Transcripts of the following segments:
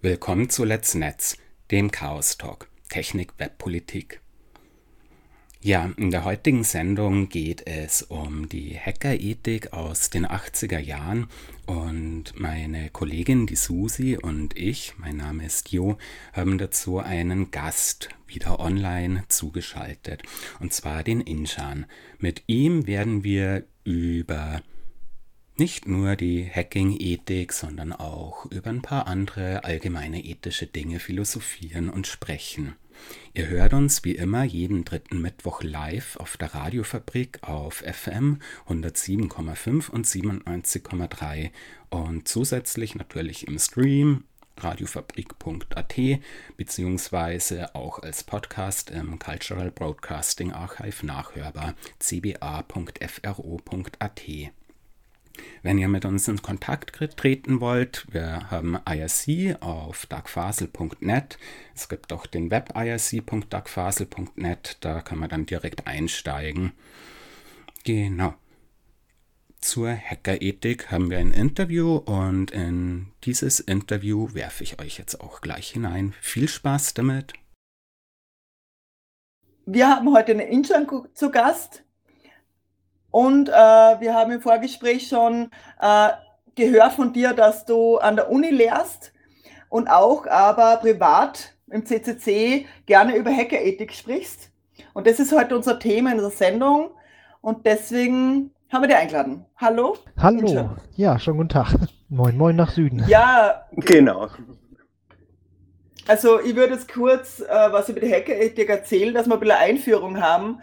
Willkommen zu Let's Netz, dem Chaos Talk, Technik, Web, Politik. Ja, in der heutigen Sendung geht es um die Hackerethik aus den 80er Jahren und meine Kollegin, die Susi und ich, mein Name ist Jo, haben dazu einen Gast wieder online zugeschaltet und zwar den Inshan. Mit ihm werden wir über nicht nur die Hacking-Ethik, sondern auch über ein paar andere allgemeine ethische Dinge philosophieren und sprechen. Ihr hört uns wie immer jeden dritten Mittwoch live auf der Radiofabrik auf FM 107,5 und 97,3 und zusätzlich natürlich im Stream radiofabrik.at beziehungsweise auch als Podcast im Cultural Broadcasting Archive nachhörbar cba.fro.at. Wenn ihr mit uns in Kontakt treten wollt, wir haben IRC auf darkfasel.net. Es gibt auch den Web irc.darkfasel.net, da kann man dann direkt einsteigen. Genau. Zur Hackerethik haben wir ein Interview und in dieses Interview werfe ich euch jetzt auch gleich hinein. Viel Spaß damit. Wir haben heute eine Injan zu Gast. Und äh, wir haben im Vorgespräch schon äh, gehört von dir, dass du an der Uni lehrst und auch aber privat im CCC gerne über Hackerethik sprichst. Und das ist heute unser Thema in der Sendung. Und deswegen haben wir dich eingeladen. Hallo? Hallo. Ja, schon guten Tag. Moin, moin nach Süden. Ja. Genau. Also ich würde jetzt kurz äh, was über die Hackerethik erzählen, dass wir ein bisschen Einführung haben.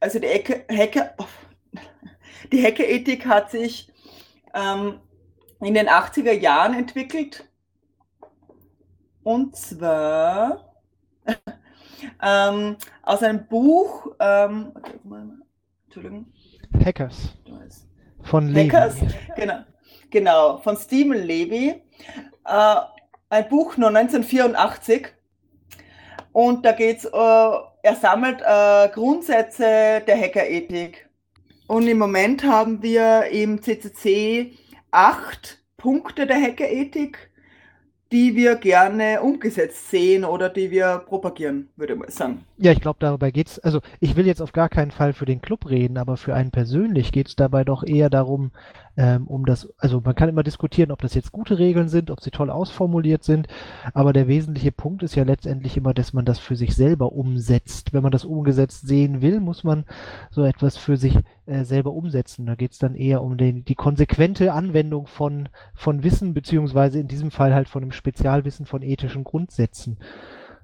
Also die Hacker... Die Hackerethik hat sich ähm, in den 80er Jahren entwickelt. Und zwar ähm, aus einem Buch, ähm, Entschuldigung. Hackers. Von. Hackers, genau, genau, von Stephen Levy. Äh, ein Buch nur 1984. Und da geht es, äh, er sammelt äh, Grundsätze der Hackerethik. Und im Moment haben wir im CCC acht Punkte der Hackerethik, die wir gerne umgesetzt sehen oder die wir propagieren, würde ich mal sagen. Ja, ich glaube, darüber geht es. Also, ich will jetzt auf gar keinen Fall für den Club reden, aber für einen persönlich geht es dabei doch eher darum, ähm, um das, also man kann immer diskutieren, ob das jetzt gute Regeln sind, ob sie toll ausformuliert sind, aber der wesentliche Punkt ist ja letztendlich immer, dass man das für sich selber umsetzt. Wenn man das umgesetzt sehen will, muss man so etwas für sich äh, selber umsetzen. Da geht es dann eher um den, die konsequente Anwendung von, von Wissen, beziehungsweise in diesem Fall halt von einem Spezialwissen von ethischen Grundsätzen.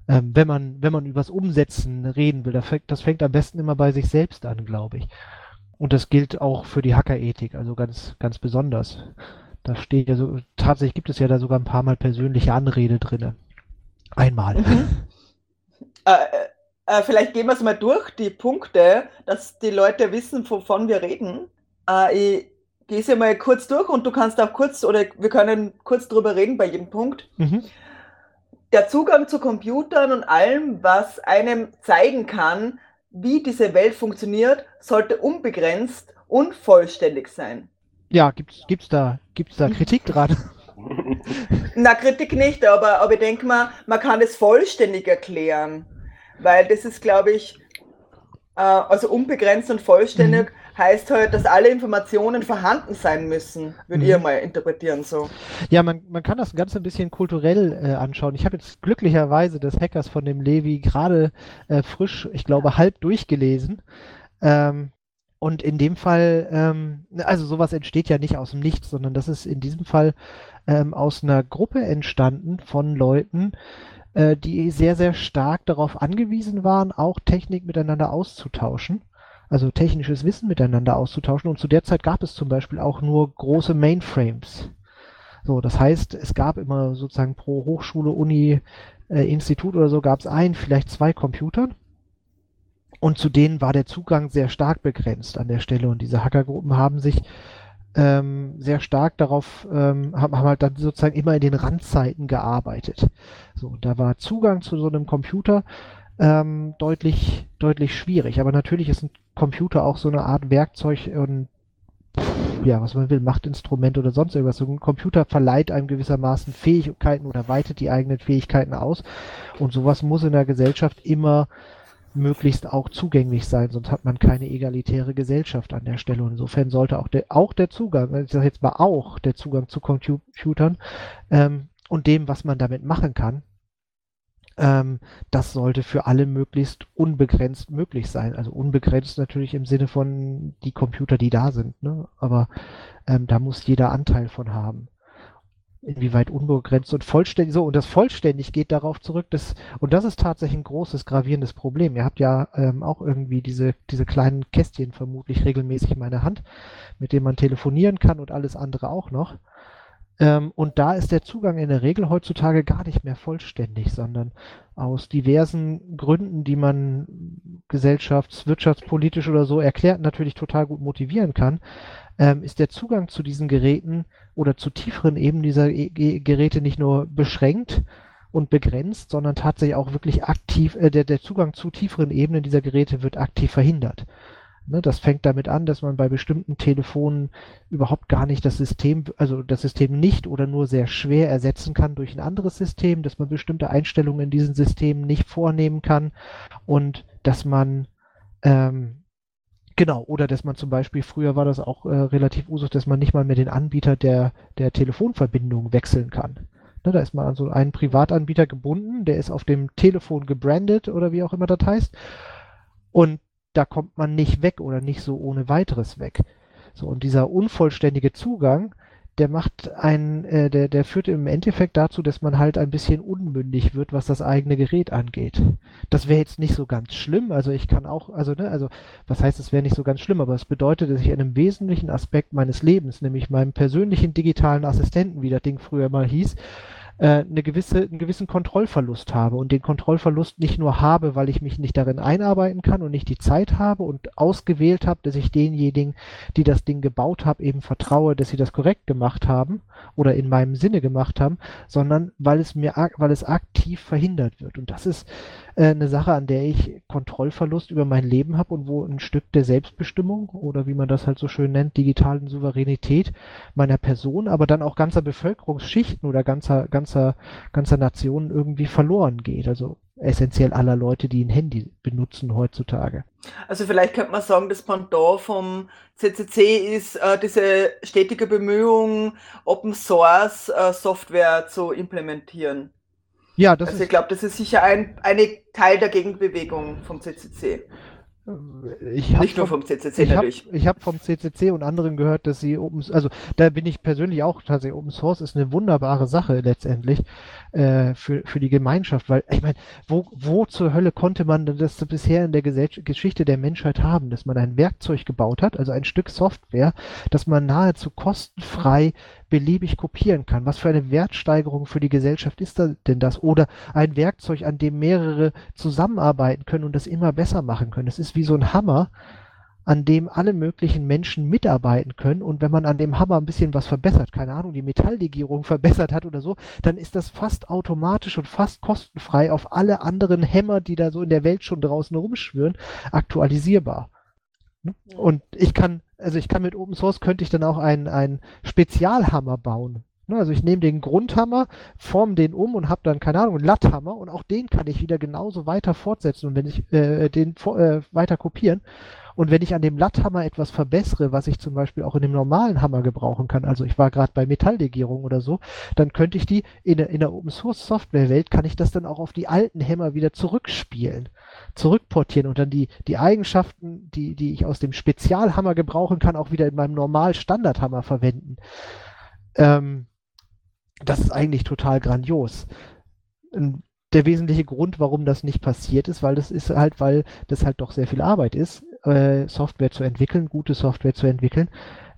Ähm, wenn man, wenn man übers Umsetzen reden will, das fängt, am besten immer bei sich selbst an, glaube ich. Und das gilt auch für die Hackerethik, also ganz, ganz besonders. Da steht ja so, tatsächlich gibt es ja da sogar ein paar Mal persönliche Anrede drinne. Einmal. Mhm. Äh, äh, äh, vielleicht gehen wir es mal durch, die Punkte, dass die Leute wissen, wovon wir reden. Äh, ich gehe es ja mal kurz durch und du kannst auch kurz, oder wir können kurz drüber reden bei jedem Punkt. Mhm. Der Zugang zu Computern und allem, was einem zeigen kann, wie diese Welt funktioniert, sollte unbegrenzt und vollständig sein. Ja, gibt's, gibt's da, gibt's da Kritik dran? Na, Kritik nicht, aber, aber ich denke mal, man kann es vollständig erklären. Weil das ist, glaube ich, äh, also unbegrenzt und vollständig mhm. Heißt halt, dass alle Informationen vorhanden sein müssen, würde mhm. ich mal interpretieren so. Ja, man, man kann das Ganze ein bisschen kulturell äh, anschauen. Ich habe jetzt glücklicherweise des Hackers von dem Levi gerade äh, frisch, ich glaube, halb durchgelesen. Ähm, und in dem Fall, ähm, also sowas entsteht ja nicht aus dem Nichts, sondern das ist in diesem Fall ähm, aus einer Gruppe entstanden von Leuten, äh, die sehr, sehr stark darauf angewiesen waren, auch Technik miteinander auszutauschen. Also technisches Wissen miteinander auszutauschen. Und zu der Zeit gab es zum Beispiel auch nur große Mainframes. So, das heißt, es gab immer sozusagen pro Hochschule, Uni, äh, Institut oder so gab es ein, vielleicht zwei Computer. Und zu denen war der Zugang sehr stark begrenzt an der Stelle. Und diese Hackergruppen haben sich ähm, sehr stark darauf, ähm, haben, haben halt dann sozusagen immer in den Randzeiten gearbeitet. So, da war Zugang zu so einem Computer ähm, deutlich, deutlich schwierig. Aber natürlich ist ein Computer auch so eine Art Werkzeug und ja, was man will, Machtinstrument oder sonst irgendwas. Ein Computer verleiht einem gewissermaßen Fähigkeiten oder weitet die eigenen Fähigkeiten aus. Und sowas muss in der Gesellschaft immer möglichst auch zugänglich sein, sonst hat man keine egalitäre Gesellschaft an der Stelle. Und insofern sollte auch der, auch der Zugang, ich sage jetzt mal auch der Zugang zu Computern ähm, und dem, was man damit machen kann, ähm, das sollte für alle möglichst unbegrenzt möglich sein. Also unbegrenzt natürlich im Sinne von die Computer, die da sind. Ne? Aber ähm, da muss jeder Anteil von haben. Inwieweit unbegrenzt und vollständig so und das vollständig geht darauf zurück, dass und das ist tatsächlich ein großes gravierendes Problem. Ihr habt ja ähm, auch irgendwie diese diese kleinen Kästchen vermutlich regelmäßig in meiner Hand, mit denen man telefonieren kann und alles andere auch noch. Ähm, und da ist der Zugang in der Regel heutzutage gar nicht mehr vollständig, sondern aus diversen Gründen, die man gesellschafts-, wirtschaftspolitisch oder so erklärt, natürlich total gut motivieren kann, ähm, ist der Zugang zu diesen Geräten oder zu tieferen Ebenen dieser e Geräte nicht nur beschränkt und begrenzt, sondern tatsächlich auch wirklich aktiv, äh, der, der Zugang zu tieferen Ebenen dieser Geräte wird aktiv verhindert. Ne, das fängt damit an, dass man bei bestimmten Telefonen überhaupt gar nicht das System, also das System nicht oder nur sehr schwer ersetzen kann durch ein anderes System, dass man bestimmte Einstellungen in diesen Systemen nicht vornehmen kann und dass man ähm, Genau, oder dass man zum Beispiel, früher war das auch äh, relativ usus, dass man nicht mal mehr den Anbieter der, der Telefonverbindung wechseln kann. Ne, da ist man an so einen Privatanbieter gebunden, der ist auf dem Telefon gebrandet oder wie auch immer das heißt. Und da kommt man nicht weg oder nicht so ohne weiteres weg. So, und dieser unvollständige Zugang, der macht einen, äh, der, der führt im Endeffekt dazu, dass man halt ein bisschen unmündig wird, was das eigene Gerät angeht. Das wäre jetzt nicht so ganz schlimm, also ich kann auch, also, ne, also, was heißt, es wäre nicht so ganz schlimm, aber es bedeutet, dass ich in einem wesentlichen Aspekt meines Lebens, nämlich meinem persönlichen digitalen Assistenten, wie das Ding früher mal hieß, eine gewisse, einen gewissen Kontrollverlust habe und den Kontrollverlust nicht nur habe, weil ich mich nicht darin einarbeiten kann und nicht die Zeit habe und ausgewählt habe, dass ich denjenigen, die das Ding gebaut haben, eben vertraue, dass sie das korrekt gemacht haben oder in meinem Sinne gemacht haben, sondern weil es mir, weil es aktiv verhindert wird. Und das ist äh, eine Sache, an der ich Kontrollverlust über mein Leben habe und wo ein Stück der Selbstbestimmung oder wie man das halt so schön nennt, digitalen Souveränität meiner Person, aber dann auch ganzer Bevölkerungsschichten oder ganzer, ganzer, ganzer Nationen irgendwie verloren geht. Also essentiell aller Leute, die ein Handy benutzen heutzutage. Also vielleicht könnte man sagen, das Pendant vom CCC ist äh, diese stetige Bemühung, Open Source äh, Software zu implementieren. Ja, das also. Ich glaube, das ist sicher ein, eine Teil der Gegenbewegung vom CCC. Ich Nicht nur vom, vom CCC ich natürlich. Hab, ich habe vom CCC und anderen gehört, dass sie Open, also da bin ich persönlich auch tatsächlich, Open Source ist eine wunderbare Sache letztendlich äh, für, für die Gemeinschaft, weil ich meine, wo, wo zur Hölle konnte man das bisher in der Gesell Geschichte der Menschheit haben, dass man ein Werkzeug gebaut hat, also ein Stück Software, das man nahezu kostenfrei beliebig kopieren kann. Was für eine Wertsteigerung für die Gesellschaft ist denn das? Oder ein Werkzeug, an dem mehrere zusammenarbeiten können und das immer besser machen können. Es ist wie so ein Hammer, an dem alle möglichen Menschen mitarbeiten können. Und wenn man an dem Hammer ein bisschen was verbessert, keine Ahnung, die Metalllegierung verbessert hat oder so, dann ist das fast automatisch und fast kostenfrei auf alle anderen Hämmer, die da so in der Welt schon draußen rumschwören, aktualisierbar. Und ich kann also ich kann mit Open Source könnte ich dann auch einen, einen Spezialhammer bauen. Ne, also ich nehme den Grundhammer, form den um und habe dann, keine Ahnung, einen Latthammer und auch den kann ich wieder genauso weiter fortsetzen und wenn ich äh, den äh, weiter kopieren. Und wenn ich an dem Latthammer etwas verbessere, was ich zum Beispiel auch in dem normalen Hammer gebrauchen kann, also ich war gerade bei Metalllegierung oder so, dann könnte ich die in der, in der Open Source Software Welt, kann ich das dann auch auf die alten Hämmer wieder zurückspielen zurückportieren und dann die, die Eigenschaften, die, die ich aus dem Spezialhammer gebrauchen kann, auch wieder in meinem normal Standardhammer verwenden. Ähm, das ist eigentlich total grandios. Der wesentliche Grund, warum das nicht passiert ist, weil das ist halt, weil das halt doch sehr viel Arbeit ist, äh, Software zu entwickeln, gute Software zu entwickeln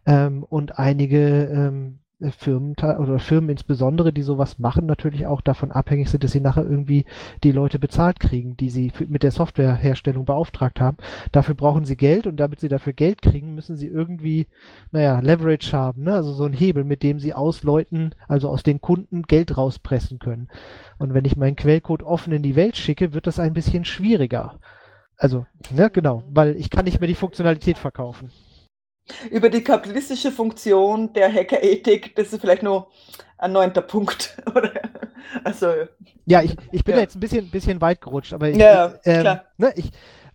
ähm, und einige ähm, äh, Firmen oder Firmen insbesondere, die sowas machen, natürlich auch davon abhängig sind, dass sie nachher irgendwie die Leute bezahlt kriegen, die sie mit der Softwareherstellung beauftragt haben. Dafür brauchen sie Geld und damit sie dafür Geld kriegen, müssen sie irgendwie, naja, Leverage haben, ne? also so ein Hebel, mit dem sie aus Leuten, also aus den Kunden Geld rauspressen können. Und wenn ich meinen Quellcode offen in die Welt schicke, wird das ein bisschen schwieriger. Also, ne, genau, weil ich kann nicht mehr die Funktionalität verkaufen über die kapitalistische Funktion der Hackerethik, das ist vielleicht nur ein neunter Punkt. also, ja, ich, ich bin ja. jetzt ein bisschen, bisschen weit gerutscht, aber ich, ja, ähm, klar. Ne, ich,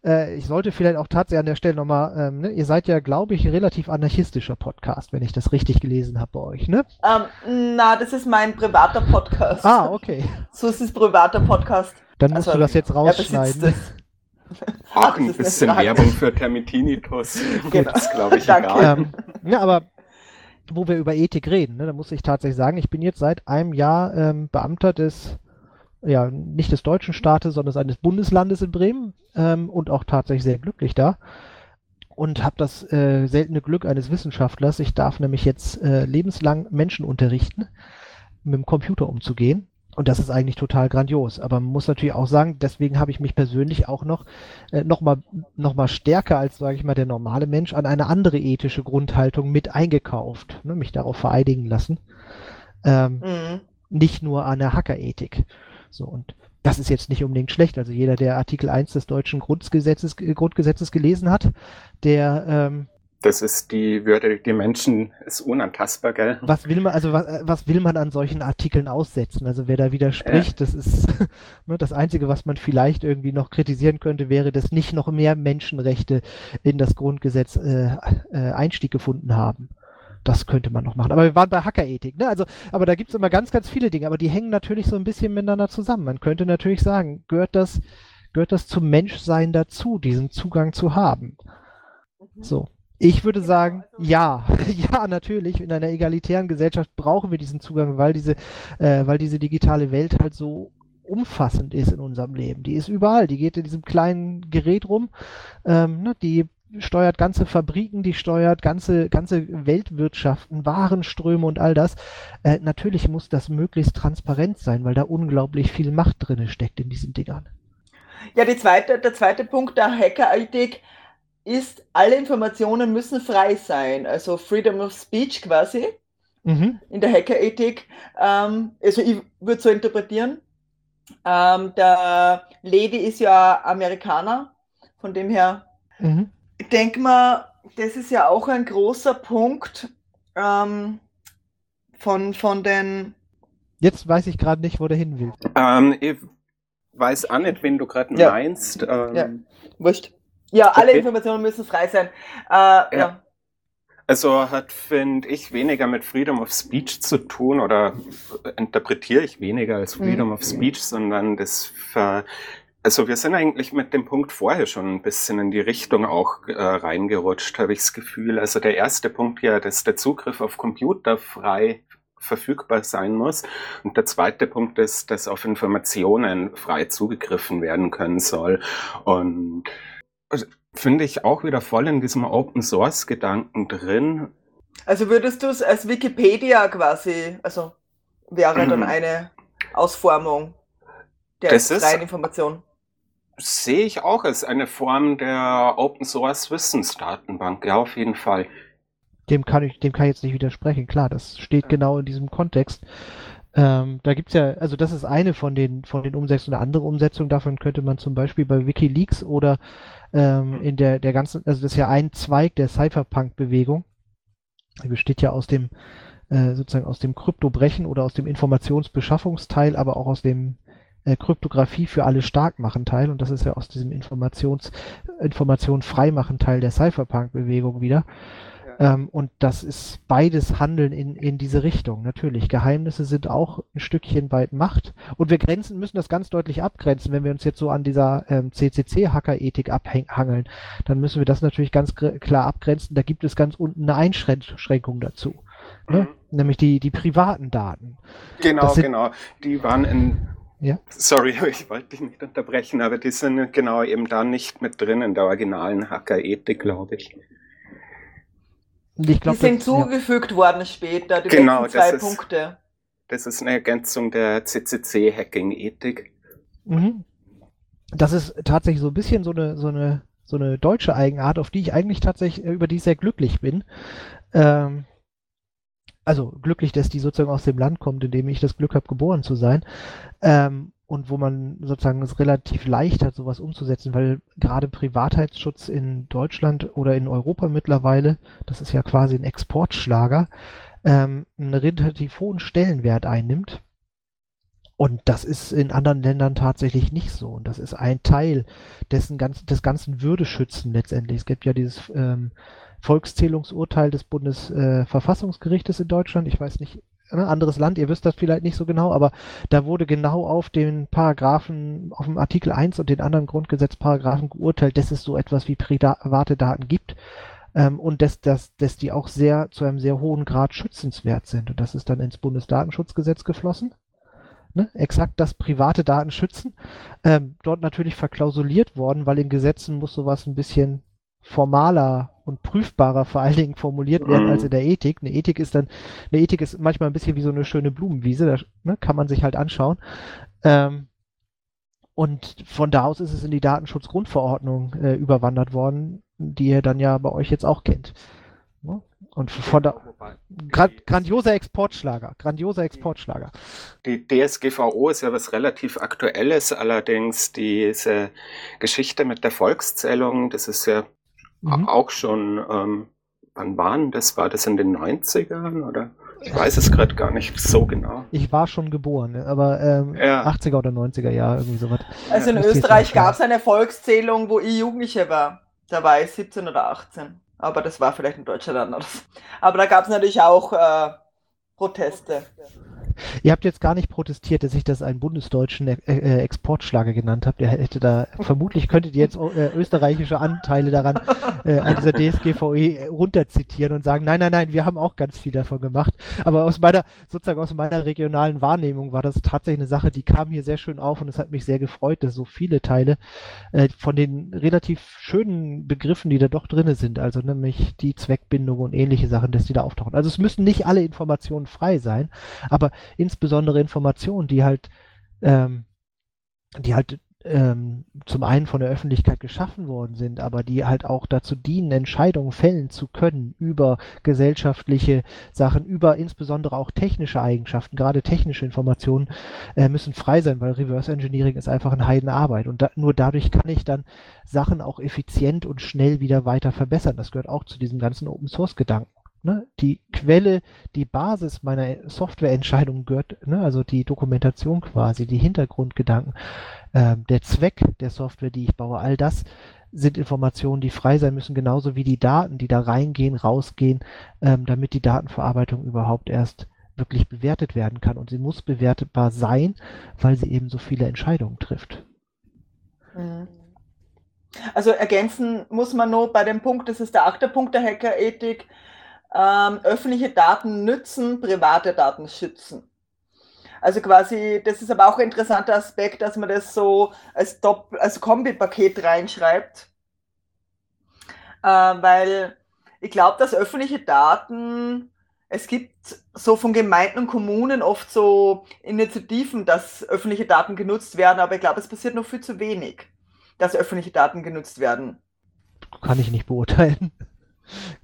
äh, ich sollte vielleicht auch tatsächlich an der Stelle nochmal, ähm, ne, ihr seid ja, glaube ich, relativ anarchistischer Podcast, wenn ich das richtig gelesen habe bei euch, ne? Ähm, na, das ist mein privater Podcast. Ah, okay. So ist es privater Podcast. Dann musst also, du das jetzt rausschneiden. Auch ein bisschen Werbung für Termitinitus. Genau. Das glaube ich egal. Ähm, ja, aber wo wir über Ethik reden, ne, da muss ich tatsächlich sagen, ich bin jetzt seit einem Jahr ähm, Beamter des, ja, nicht des deutschen Staates, sondern eines Bundeslandes in Bremen ähm, und auch tatsächlich sehr glücklich da. Und habe das äh, seltene Glück eines Wissenschaftlers. Ich darf nämlich jetzt äh, lebenslang Menschen unterrichten, mit dem Computer umzugehen. Und das ist eigentlich total grandios. Aber man muss natürlich auch sagen, deswegen habe ich mich persönlich auch noch, äh, noch, mal, noch mal stärker als, sage ich mal, der normale Mensch an eine andere ethische Grundhaltung mit eingekauft, ne, mich darauf vereidigen lassen. Ähm, mhm. Nicht nur an der Hackerethik. So, und das ist jetzt nicht unbedingt schlecht. Also jeder, der Artikel 1 des deutschen Grundgesetzes, Grundgesetzes gelesen hat, der ähm, das ist die Würde, die Menschen ist unantastbar, gell? Was will man, also was, was will man an solchen Artikeln aussetzen? Also wer da widerspricht, ja. das ist ne, das Einzige, was man vielleicht irgendwie noch kritisieren könnte, wäre, dass nicht noch mehr Menschenrechte in das Grundgesetz äh, äh, Einstieg gefunden haben. Das könnte man noch machen. Aber wir waren bei Hackerethik, ne? Also, aber da gibt es immer ganz, ganz viele Dinge, aber die hängen natürlich so ein bisschen miteinander zusammen. Man könnte natürlich sagen, gehört das, gehört das zum Menschsein dazu, diesen Zugang zu haben? Mhm. So. Ich würde sagen, ja, ja, natürlich. In einer egalitären Gesellschaft brauchen wir diesen Zugang, weil diese, äh, weil diese digitale Welt halt so umfassend ist in unserem Leben. Die ist überall. Die geht in diesem kleinen Gerät rum. Ähm, ne, die steuert ganze Fabriken, die steuert ganze, ganze Weltwirtschaften, Warenströme und all das. Äh, natürlich muss das möglichst transparent sein, weil da unglaublich viel Macht drin steckt in diesen Dingern. Ja, zweite, der zweite Punkt der Hacker-Ethik ist, alle Informationen müssen frei sein. Also Freedom of Speech quasi mhm. in der Hackerethik. Ähm, also ich würde so interpretieren. Ähm, der Lady ist ja Amerikaner, von dem her. Mhm. Ich denke mal, das ist ja auch ein großer Punkt ähm, von, von den. Jetzt weiß ich gerade nicht, wo der hin will. Ähm, ich weiß auch nicht, wen du gerade ja. meinst. Ähm, ja, wurscht. Ja, alle okay. Informationen müssen frei sein. Äh, ja. ja. Also hat, finde ich, weniger mit Freedom of Speech zu tun oder interpretiere ich weniger als Freedom mhm. of Speech, sondern das ver also wir sind eigentlich mit dem Punkt vorher schon ein bisschen in die Richtung auch äh, reingerutscht, habe ich das Gefühl. Also der erste Punkt ja, dass der Zugriff auf Computer frei verfügbar sein muss. Und der zweite Punkt ist, dass auf Informationen frei zugegriffen werden können soll. Und finde ich auch wieder voll in diesem Open Source Gedanken drin. Also würdest du es als Wikipedia quasi, also wäre dann eine Ausformung der das freien Information? Sehe ich auch als eine Form der Open Source Wissensdatenbank, ja, auf jeden Fall. Dem kann ich, dem kann ich jetzt nicht widersprechen, klar, das steht genau in diesem Kontext. Ähm, da gibt's ja, also das ist eine von den, von den Umsetzungen. Eine andere Umsetzung davon könnte man zum Beispiel bei Wikileaks oder ähm, in der, der ganzen, also das ist ja ein Zweig der Cypherpunk-Bewegung. Die besteht ja aus dem, äh, sozusagen aus dem Kryptobrechen oder aus dem Informationsbeschaffungsteil, aber auch aus dem äh, Kryptographie für alle stark machen Teil. Und das ist ja aus diesem Informations, Information freimachen Teil der Cypherpunk-Bewegung wieder. Ähm, und das ist beides Handeln in, in diese Richtung. Natürlich, Geheimnisse sind auch ein Stückchen weit Macht. Und wir grenzen, müssen das ganz deutlich abgrenzen. Wenn wir uns jetzt so an dieser ähm, CCC-Hacker-Ethik abhangeln, dann müssen wir das natürlich ganz klar abgrenzen. Da gibt es ganz unten eine Einschränkung dazu. Ne? Mhm. Nämlich die, die privaten Daten. Genau, sind, genau. Die waren in ja? Sorry, ich wollte dich nicht unterbrechen, aber die sind genau eben da nicht mit drin in der originalen Hacker-Ethik, glaube ich. Ich glaub, die sind das- ja. zugefügt worden später, die Genau, zwei das ist- Punkte. Das ist eine Ergänzung der CCC-Hacking-Ethik. Mhm. Das ist tatsächlich so ein bisschen so eine, so eine, so eine deutsche Eigenart, auf die ich eigentlich tatsächlich, äh, über die ich sehr glücklich bin. Ähm, also glücklich, dass die sozusagen aus dem Land kommt, in dem ich das Glück habe, geboren zu sein. Ähm, und wo man sozusagen es relativ leicht hat, sowas umzusetzen, weil gerade Privatheitsschutz in Deutschland oder in Europa mittlerweile, das ist ja quasi ein Exportschlager, ähm, einen relativ hohen Stellenwert einnimmt. Und das ist in anderen Ländern tatsächlich nicht so. Und das ist ein Teil dessen ganz, des ganzen Würdeschützen letztendlich. Es gibt ja dieses ähm, Volkszählungsurteil des Bundesverfassungsgerichtes äh, in Deutschland. Ich weiß nicht, ne, anderes Land, ihr wisst das vielleicht nicht so genau, aber da wurde genau auf den Paragraphen, auf dem Artikel 1 und den anderen Grundgesetzparagraphen geurteilt, dass es so etwas wie private Daten gibt ähm, und dass, dass, dass die auch sehr zu einem sehr hohen Grad schützenswert sind. Und das ist dann ins Bundesdatenschutzgesetz geflossen. Ne? Exakt das private Daten schützen. Ähm, dort natürlich verklausuliert worden, weil in Gesetzen muss sowas ein bisschen formaler und prüfbarer vor allen Dingen formuliert werden Mhm. als in der Ethik. Eine Ethik ist dann, eine Ethik ist manchmal ein bisschen wie so eine schöne Blumenwiese, da ne, kann man sich halt anschauen. Ähm, und von da aus ist es in die Datenschutzgrundverordnung äh, überwandert worden, die ihr dann ja bei euch jetzt auch kennt. Ne? Und von da, gra grandioser Exportschlager, grandioser Exportschlager. Die DSGVO ist ja was relativ Aktuelles, allerdings diese Geschichte mit der Volkszählung, das ist ja Mhm. auch schon, ähm, wann waren das? War das in den 90ern oder? Ich weiß es gerade gar nicht so genau. Ich war schon geboren, ne, aber ähm, Ja. 80er oder 90er Jahre, irgendwie sowas. Also in Österreich gab es eine Volkszählung, wo ich Jugendliche war. Da war ich 17 oder 18. Aber das war vielleicht in Deutschland anders. Aber da gab es natürlich auch äh, Proteste. Ihr habt jetzt gar nicht protestiert, dass ich das einen bundesdeutschen äh, äh, Exportschlager genannt habe. Der hätte da, vermutlich könntet ihr jetzt äh, österreichische Anteile daran äh, an dieser DSGVE runterzitieren und sagen, nein, nein, nein, wir haben auch ganz viel davon gemacht. Aber aus meiner, sozusagen aus meiner regionalen Wahrnehmung war das tatsächlich eine Sache, die kam hier sehr schön auf und es hat mich sehr gefreut, dass so viele Teile äh, von den relativ schönen Begriffen, die da doch drinne sind, also nämlich die Zweckbindung und ähnliche Sachen, dass die da auftauchen. Also es müssen nicht alle Informationen frei sein, aber insbesondere Informationen, die halt, ähm, die halt ähm, zum einen von der Öffentlichkeit geschaffen worden sind, aber die halt auch dazu dienen, Entscheidungen fällen zu können über gesellschaftliche Sachen, über insbesondere auch technische Eigenschaften. Gerade technische Informationen äh, müssen frei sein, weil Reverse Engineering ist einfach eine Heidenarbeit und da, nur dadurch kann ich dann Sachen auch effizient und schnell wieder weiter verbessern. Das gehört auch zu diesem ganzen Open Source Gedanken. Ne? Die Quelle, die Basis meiner Softwareentscheidung gehört, ne? also die Dokumentation quasi, die Hintergrundgedanken, ähm, der Zweck der Software, die ich baue, all das sind Informationen, die frei sein müssen, genauso wie die Daten, die da reingehen, rausgehen, ähm, damit die Datenverarbeitung überhaupt erst wirklich bewertet werden kann. Und sie muss bewertbar sein, weil sie eben so viele Entscheidungen trifft. Mhm. Also ergänzen muss man nur bei dem Punkt, das ist der achte Punkt der Hackerethik, ähm, öffentliche Daten nützen, private Daten schützen. Also quasi, das ist aber auch ein interessanter Aspekt, dass man das so als, als Kombipaket reinschreibt, äh, weil ich glaube, dass öffentliche Daten, es gibt so von Gemeinden und Kommunen oft so Initiativen, dass öffentliche Daten genutzt werden, aber ich glaube, es passiert noch viel zu wenig, dass öffentliche Daten genutzt werden. Kann ich nicht beurteilen.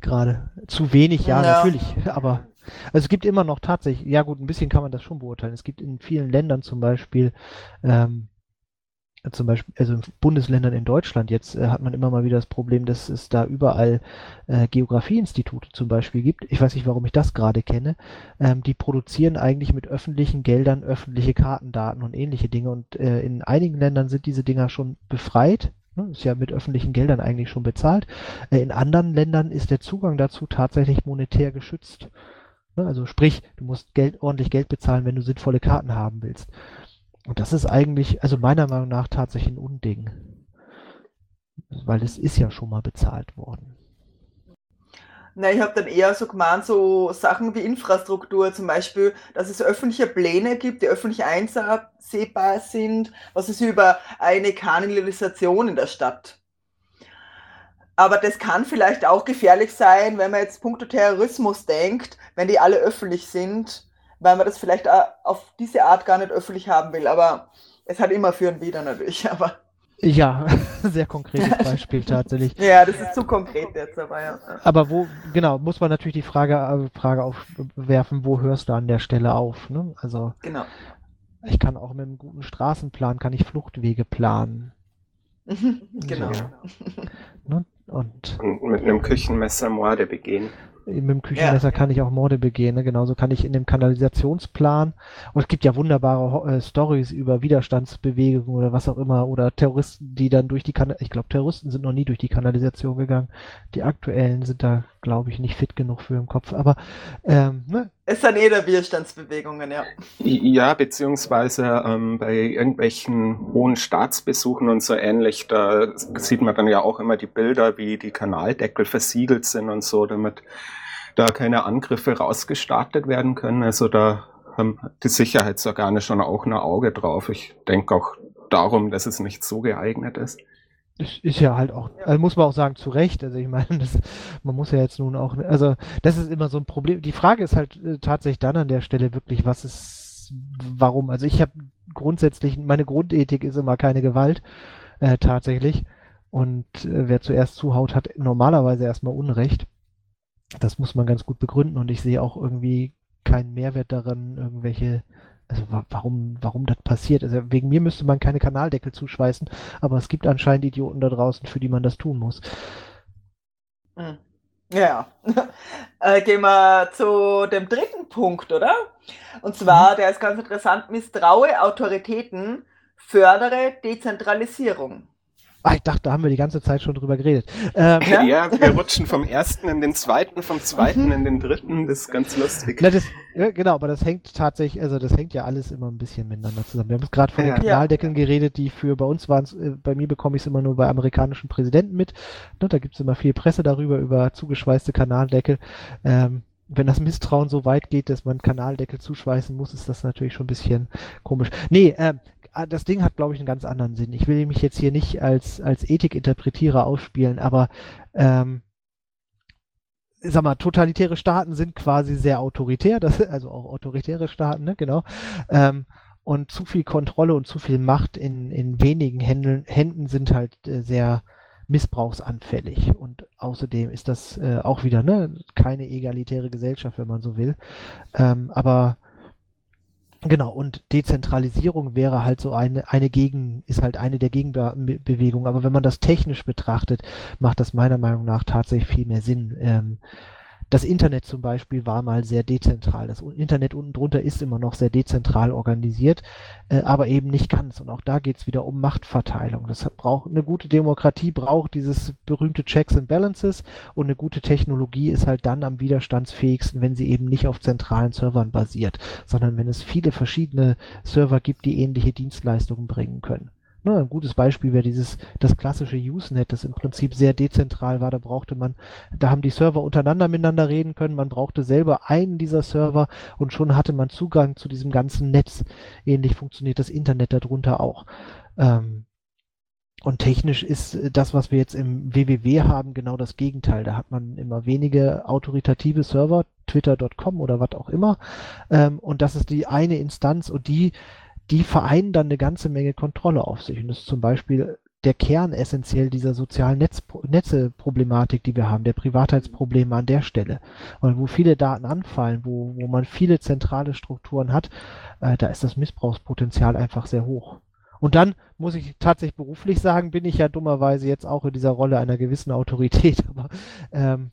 Gerade. Zu wenig, ja, Ja. natürlich. Aber also es gibt immer noch tatsächlich, ja gut, ein bisschen kann man das schon beurteilen. Es gibt in vielen Ländern zum Beispiel, ähm, zum Beispiel, also in Bundesländern in Deutschland jetzt äh, hat man immer mal wieder das Problem, dass es da überall äh, Geografieinstitute zum Beispiel gibt. Ich weiß nicht, warum ich das gerade kenne. Ähm, die produzieren eigentlich mit öffentlichen Geldern öffentliche Kartendaten und ähnliche Dinge. Und äh, in einigen Ländern sind diese Dinger schon befreit. Ne? Ist ja mit öffentlichen Geldern eigentlich schon bezahlt. Äh, in anderen Ländern ist der Zugang dazu tatsächlich monetär geschützt. Ne? Also sprich, du musst Geld, ordentlich Geld bezahlen, wenn du sinnvolle Karten haben willst. Und das ist eigentlich, also meiner Meinung nach tatsächlich ein Unding. Weil es ist ja schon mal bezahlt worden. Na, ich habe dann eher so gemeint, so Sachen wie Infrastruktur zum Beispiel, dass es öffentliche Pläne gibt, die öffentlich einsehbar sind, was ist über eine Kanalisation in der Stadt. Aber das kann vielleicht auch gefährlich sein, wenn man jetzt punkto Terrorismus denkt, wenn die alle öffentlich sind, weil man das vielleicht auf diese Art gar nicht öffentlich haben will. Aber es hat immer für und wieder natürlich. Aber ja, sehr konkretes Beispiel tatsächlich. ja, das ist zu konkret jetzt, aber ja. Aber wo, genau, muss man natürlich die Frage, äh, Frage aufwerfen, wo hörst du an der Stelle auf? Ne? Also, genau. ich kann auch mit einem guten Straßenplan, kann ich Fluchtwege planen. genau. So, ne? Und, und mit einem Küchenmesser Morde begehen mit dem Küchenmesser ja. kann ich auch Morde begehen. Ne? Genauso kann ich in dem Kanalisationsplan, und es gibt ja wunderbare äh, Stories über Widerstandsbewegungen oder was auch immer, oder Terroristen, die dann durch die Kanalisation, ich glaube, Terroristen sind noch nie durch die Kanalisation gegangen. Die aktuellen sind da, glaube ich, nicht fit genug für im Kopf. Aber ähm, ne? Es sind eh der Widerstandsbewegungen, ja. Ja, beziehungsweise ähm, bei irgendwelchen hohen Staatsbesuchen und so ähnlich, da sieht man dann ja auch immer die Bilder, wie die Kanaldeckel versiegelt sind und so, damit da keine Angriffe rausgestartet werden können. Also da haben die Sicherheitsorgane schon auch ein Auge drauf. Ich denke auch darum, dass es nicht so geeignet ist. Das ist ja halt auch, also muss man auch sagen, zu Recht. Also ich meine, das, man muss ja jetzt nun auch, also das ist immer so ein Problem. Die Frage ist halt äh, tatsächlich dann an der Stelle wirklich, was ist, warum? Also ich habe grundsätzlich, meine Grundethik ist immer keine Gewalt, äh, tatsächlich. Und äh, wer zuerst zuhaut, hat normalerweise erstmal Unrecht. Das muss man ganz gut begründen und ich sehe auch irgendwie keinen Mehrwert daran, irgendwelche, also warum, warum das passiert. Also wegen mir müsste man keine Kanaldeckel zuschweißen, aber es gibt anscheinend Idioten da draußen, für die man das tun muss. Hm. Ja, äh, gehen wir zu dem dritten Punkt, oder? Und zwar, mhm. der ist ganz interessant, misstraue Autoritäten, fördere Dezentralisierung. Ah, ich dachte, da haben wir die ganze Zeit schon drüber geredet. Ähm, ja? ja, wir rutschen vom ersten in den zweiten, vom zweiten mhm. in den dritten. Das ist ganz lustig. Na, das, ja, genau, aber das hängt tatsächlich, also das hängt ja alles immer ein bisschen miteinander zusammen. Wir haben gerade von ja. den Kanaldeckeln geredet, die für bei uns waren, äh, bei mir bekomme ich es immer nur bei amerikanischen Präsidenten mit. Ne, da gibt es immer viel Presse darüber, über zugeschweißte Kanaldeckel. Ähm, wenn das Misstrauen so weit geht, dass man Kanaldeckel zuschweißen muss, ist das natürlich schon ein bisschen komisch. Nee, äh, Ah, das Ding hat, glaube ich, einen ganz anderen Sinn. Ich will mich jetzt hier nicht als, als Ethikinterpretierer ausspielen, aber ähm, sag mal, totalitäre Staaten sind quasi sehr autoritär, das, also auch autoritäre Staaten, ne, genau. Ähm, und zu viel Kontrolle und zu viel Macht in, in wenigen Händen, Händen sind halt äh, sehr missbrauchsanfällig. Und außerdem ist das äh, auch wieder ne, keine egalitäre Gesellschaft, wenn man so will. Ähm, aber Genau, und Dezentralisierung wäre halt so eine, eine Gegen, ist halt eine der Gegenbewegungen. Aber wenn man das technisch betrachtet, macht das meiner Meinung nach tatsächlich viel mehr Sinn. Ähm, das Internet zum Beispiel war mal sehr dezentral. Das Internet unten drunter ist immer noch sehr dezentral organisiert, äh, aber eben nicht ganz. Und auch da geht es wieder um Machtverteilung. Das braucht eine gute Demokratie braucht dieses berühmte Checks and Balances und eine gute Technologie ist halt dann am widerstandsfähigsten, wenn sie eben nicht auf zentralen Servern basiert, sondern wenn es viele verschiedene Server gibt, die ähnliche Dienstleistungen bringen können. Ne, ein gutes Beispiel wäre dieses, das klassische Usenet, das im Prinzip sehr dezentral war. Da brauchte man, da haben die Server untereinander miteinander reden können. Man brauchte selber einen dieser Server und schon hatte man Zugang zu diesem ganzen Netz. Ähnlich funktioniert das Internet darunter auch. Ähm, und technisch ist das, was wir jetzt im WWW haben, genau das Gegenteil. Da hat man immer wenige autoritative Server, twitter.com oder was auch immer. Ähm, und das ist die eine Instanz und die die vereinen dann eine ganze Menge Kontrolle auf sich. Und das ist zum Beispiel der Kern essentiell dieser sozialen Netz, Netze-Problematik, die wir haben, der Privatheitsprobleme an der Stelle. Und wo viele Daten anfallen, wo, wo man viele zentrale Strukturen hat, äh, da ist das Missbrauchspotenzial einfach sehr hoch. Und dann muss ich tatsächlich beruflich sagen, bin ich ja dummerweise jetzt auch in dieser Rolle einer gewissen Autorität. Aber ähm,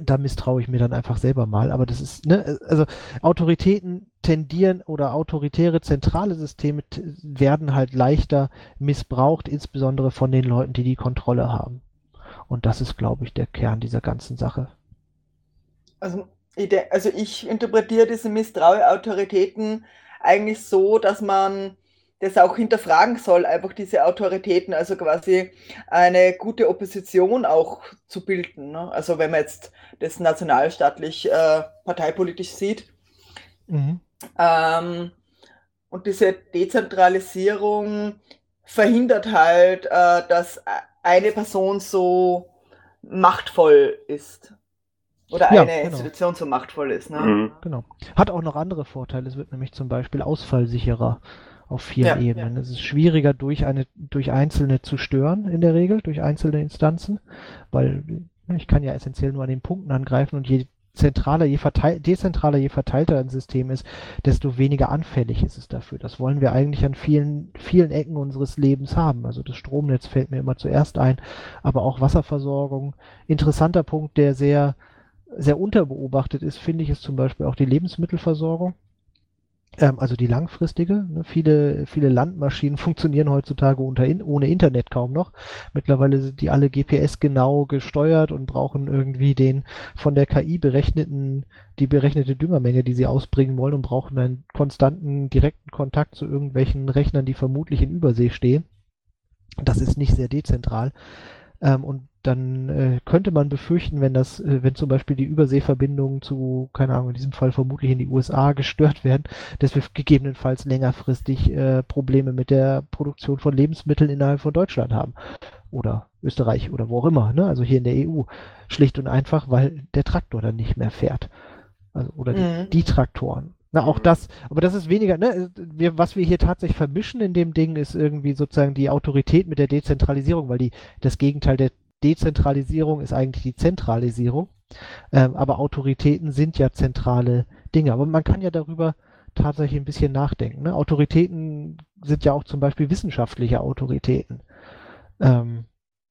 da misstraue ich mir dann einfach selber mal. Aber das ist, ne, also Autoritäten tendieren oder autoritäre zentrale Systeme werden halt leichter missbraucht, insbesondere von den Leuten, die die Kontrolle haben. Und das ist, glaube ich, der Kern dieser ganzen Sache. Also ich, also ich interpretiere diese Misstraue Autoritäten eigentlich so, dass man das auch hinterfragen soll, einfach diese Autoritäten, also quasi eine gute Opposition auch zu bilden. Ne? Also wenn man jetzt das nationalstaatlich äh, parteipolitisch sieht. Mhm. Ähm, und diese Dezentralisierung verhindert halt, äh, dass eine Person so machtvoll ist. Oder Ja, eine genau. Institution so machtvoll ist. Ne? Mhm. Genau. Hat auch noch andere Vorteile. Es wird nämlich zum Beispiel ausfallsicherer auf vielen Ja, Ebenen. Es ist schwieriger, durch eine, durch einzelne zu stören, in der Regel, durch einzelne Instanzen, weil ne, ich kann ja essentiell nur an den Punkten angreifen und je zentraler, je verteil, dezentraler, je verteilter ein System ist, desto weniger anfällig ist es dafür. Das wollen wir eigentlich an vielen, vielen Ecken unseres Lebens haben. Also das Stromnetz fällt mir immer zuerst ein, aber auch Wasserversorgung. Interessanter Punkt, der sehr, sehr unterbeobachtet ist, finde ich, ist zum Beispiel auch die Lebensmittelversorgung. Ähm, also die langfristige. Ne? Viele, viele Landmaschinen funktionieren heutzutage unter in, ohne Internet kaum noch. Mittlerweile sind die alle GPS genau gesteuert und brauchen irgendwie den von der KI berechneten, die berechnete Düngermenge, die sie ausbringen wollen und brauchen einen konstanten direkten Kontakt zu irgendwelchen Rechnern, die vermutlich in Übersee stehen. Das ist nicht sehr dezentral. Ähm, und dann äh, könnte man befürchten, wenn das, äh, wenn zum Beispiel die Überseeverbindungen zu, keine Ahnung, in diesem Fall vermutlich in die USA gestört werden, dass wir gegebenenfalls längerfristig äh, Probleme mit der Produktion von Lebensmitteln innerhalb von Deutschland haben. Oder Österreich oder wo auch immer, ne? Also hier in der EU. Schlicht und einfach, weil der Traktor dann nicht mehr fährt. Also, oder die, Mhm. die Traktoren. Na, auch Mhm. das, aber das ist weniger, ne? Wir, was wir hier tatsächlich vermischen in dem Ding ist irgendwie sozusagen die Autorität mit der Dezentralisierung, weil die, das Gegenteil der Dezentralisierung ist eigentlich die Zentralisierung. Ähm, aber Autoritäten sind ja zentrale Dinge. Aber man kann ja darüber tatsächlich ein bisschen nachdenken. Ne? Autoritäten sind ja auch zum Beispiel wissenschaftliche Autoritäten. Ähm,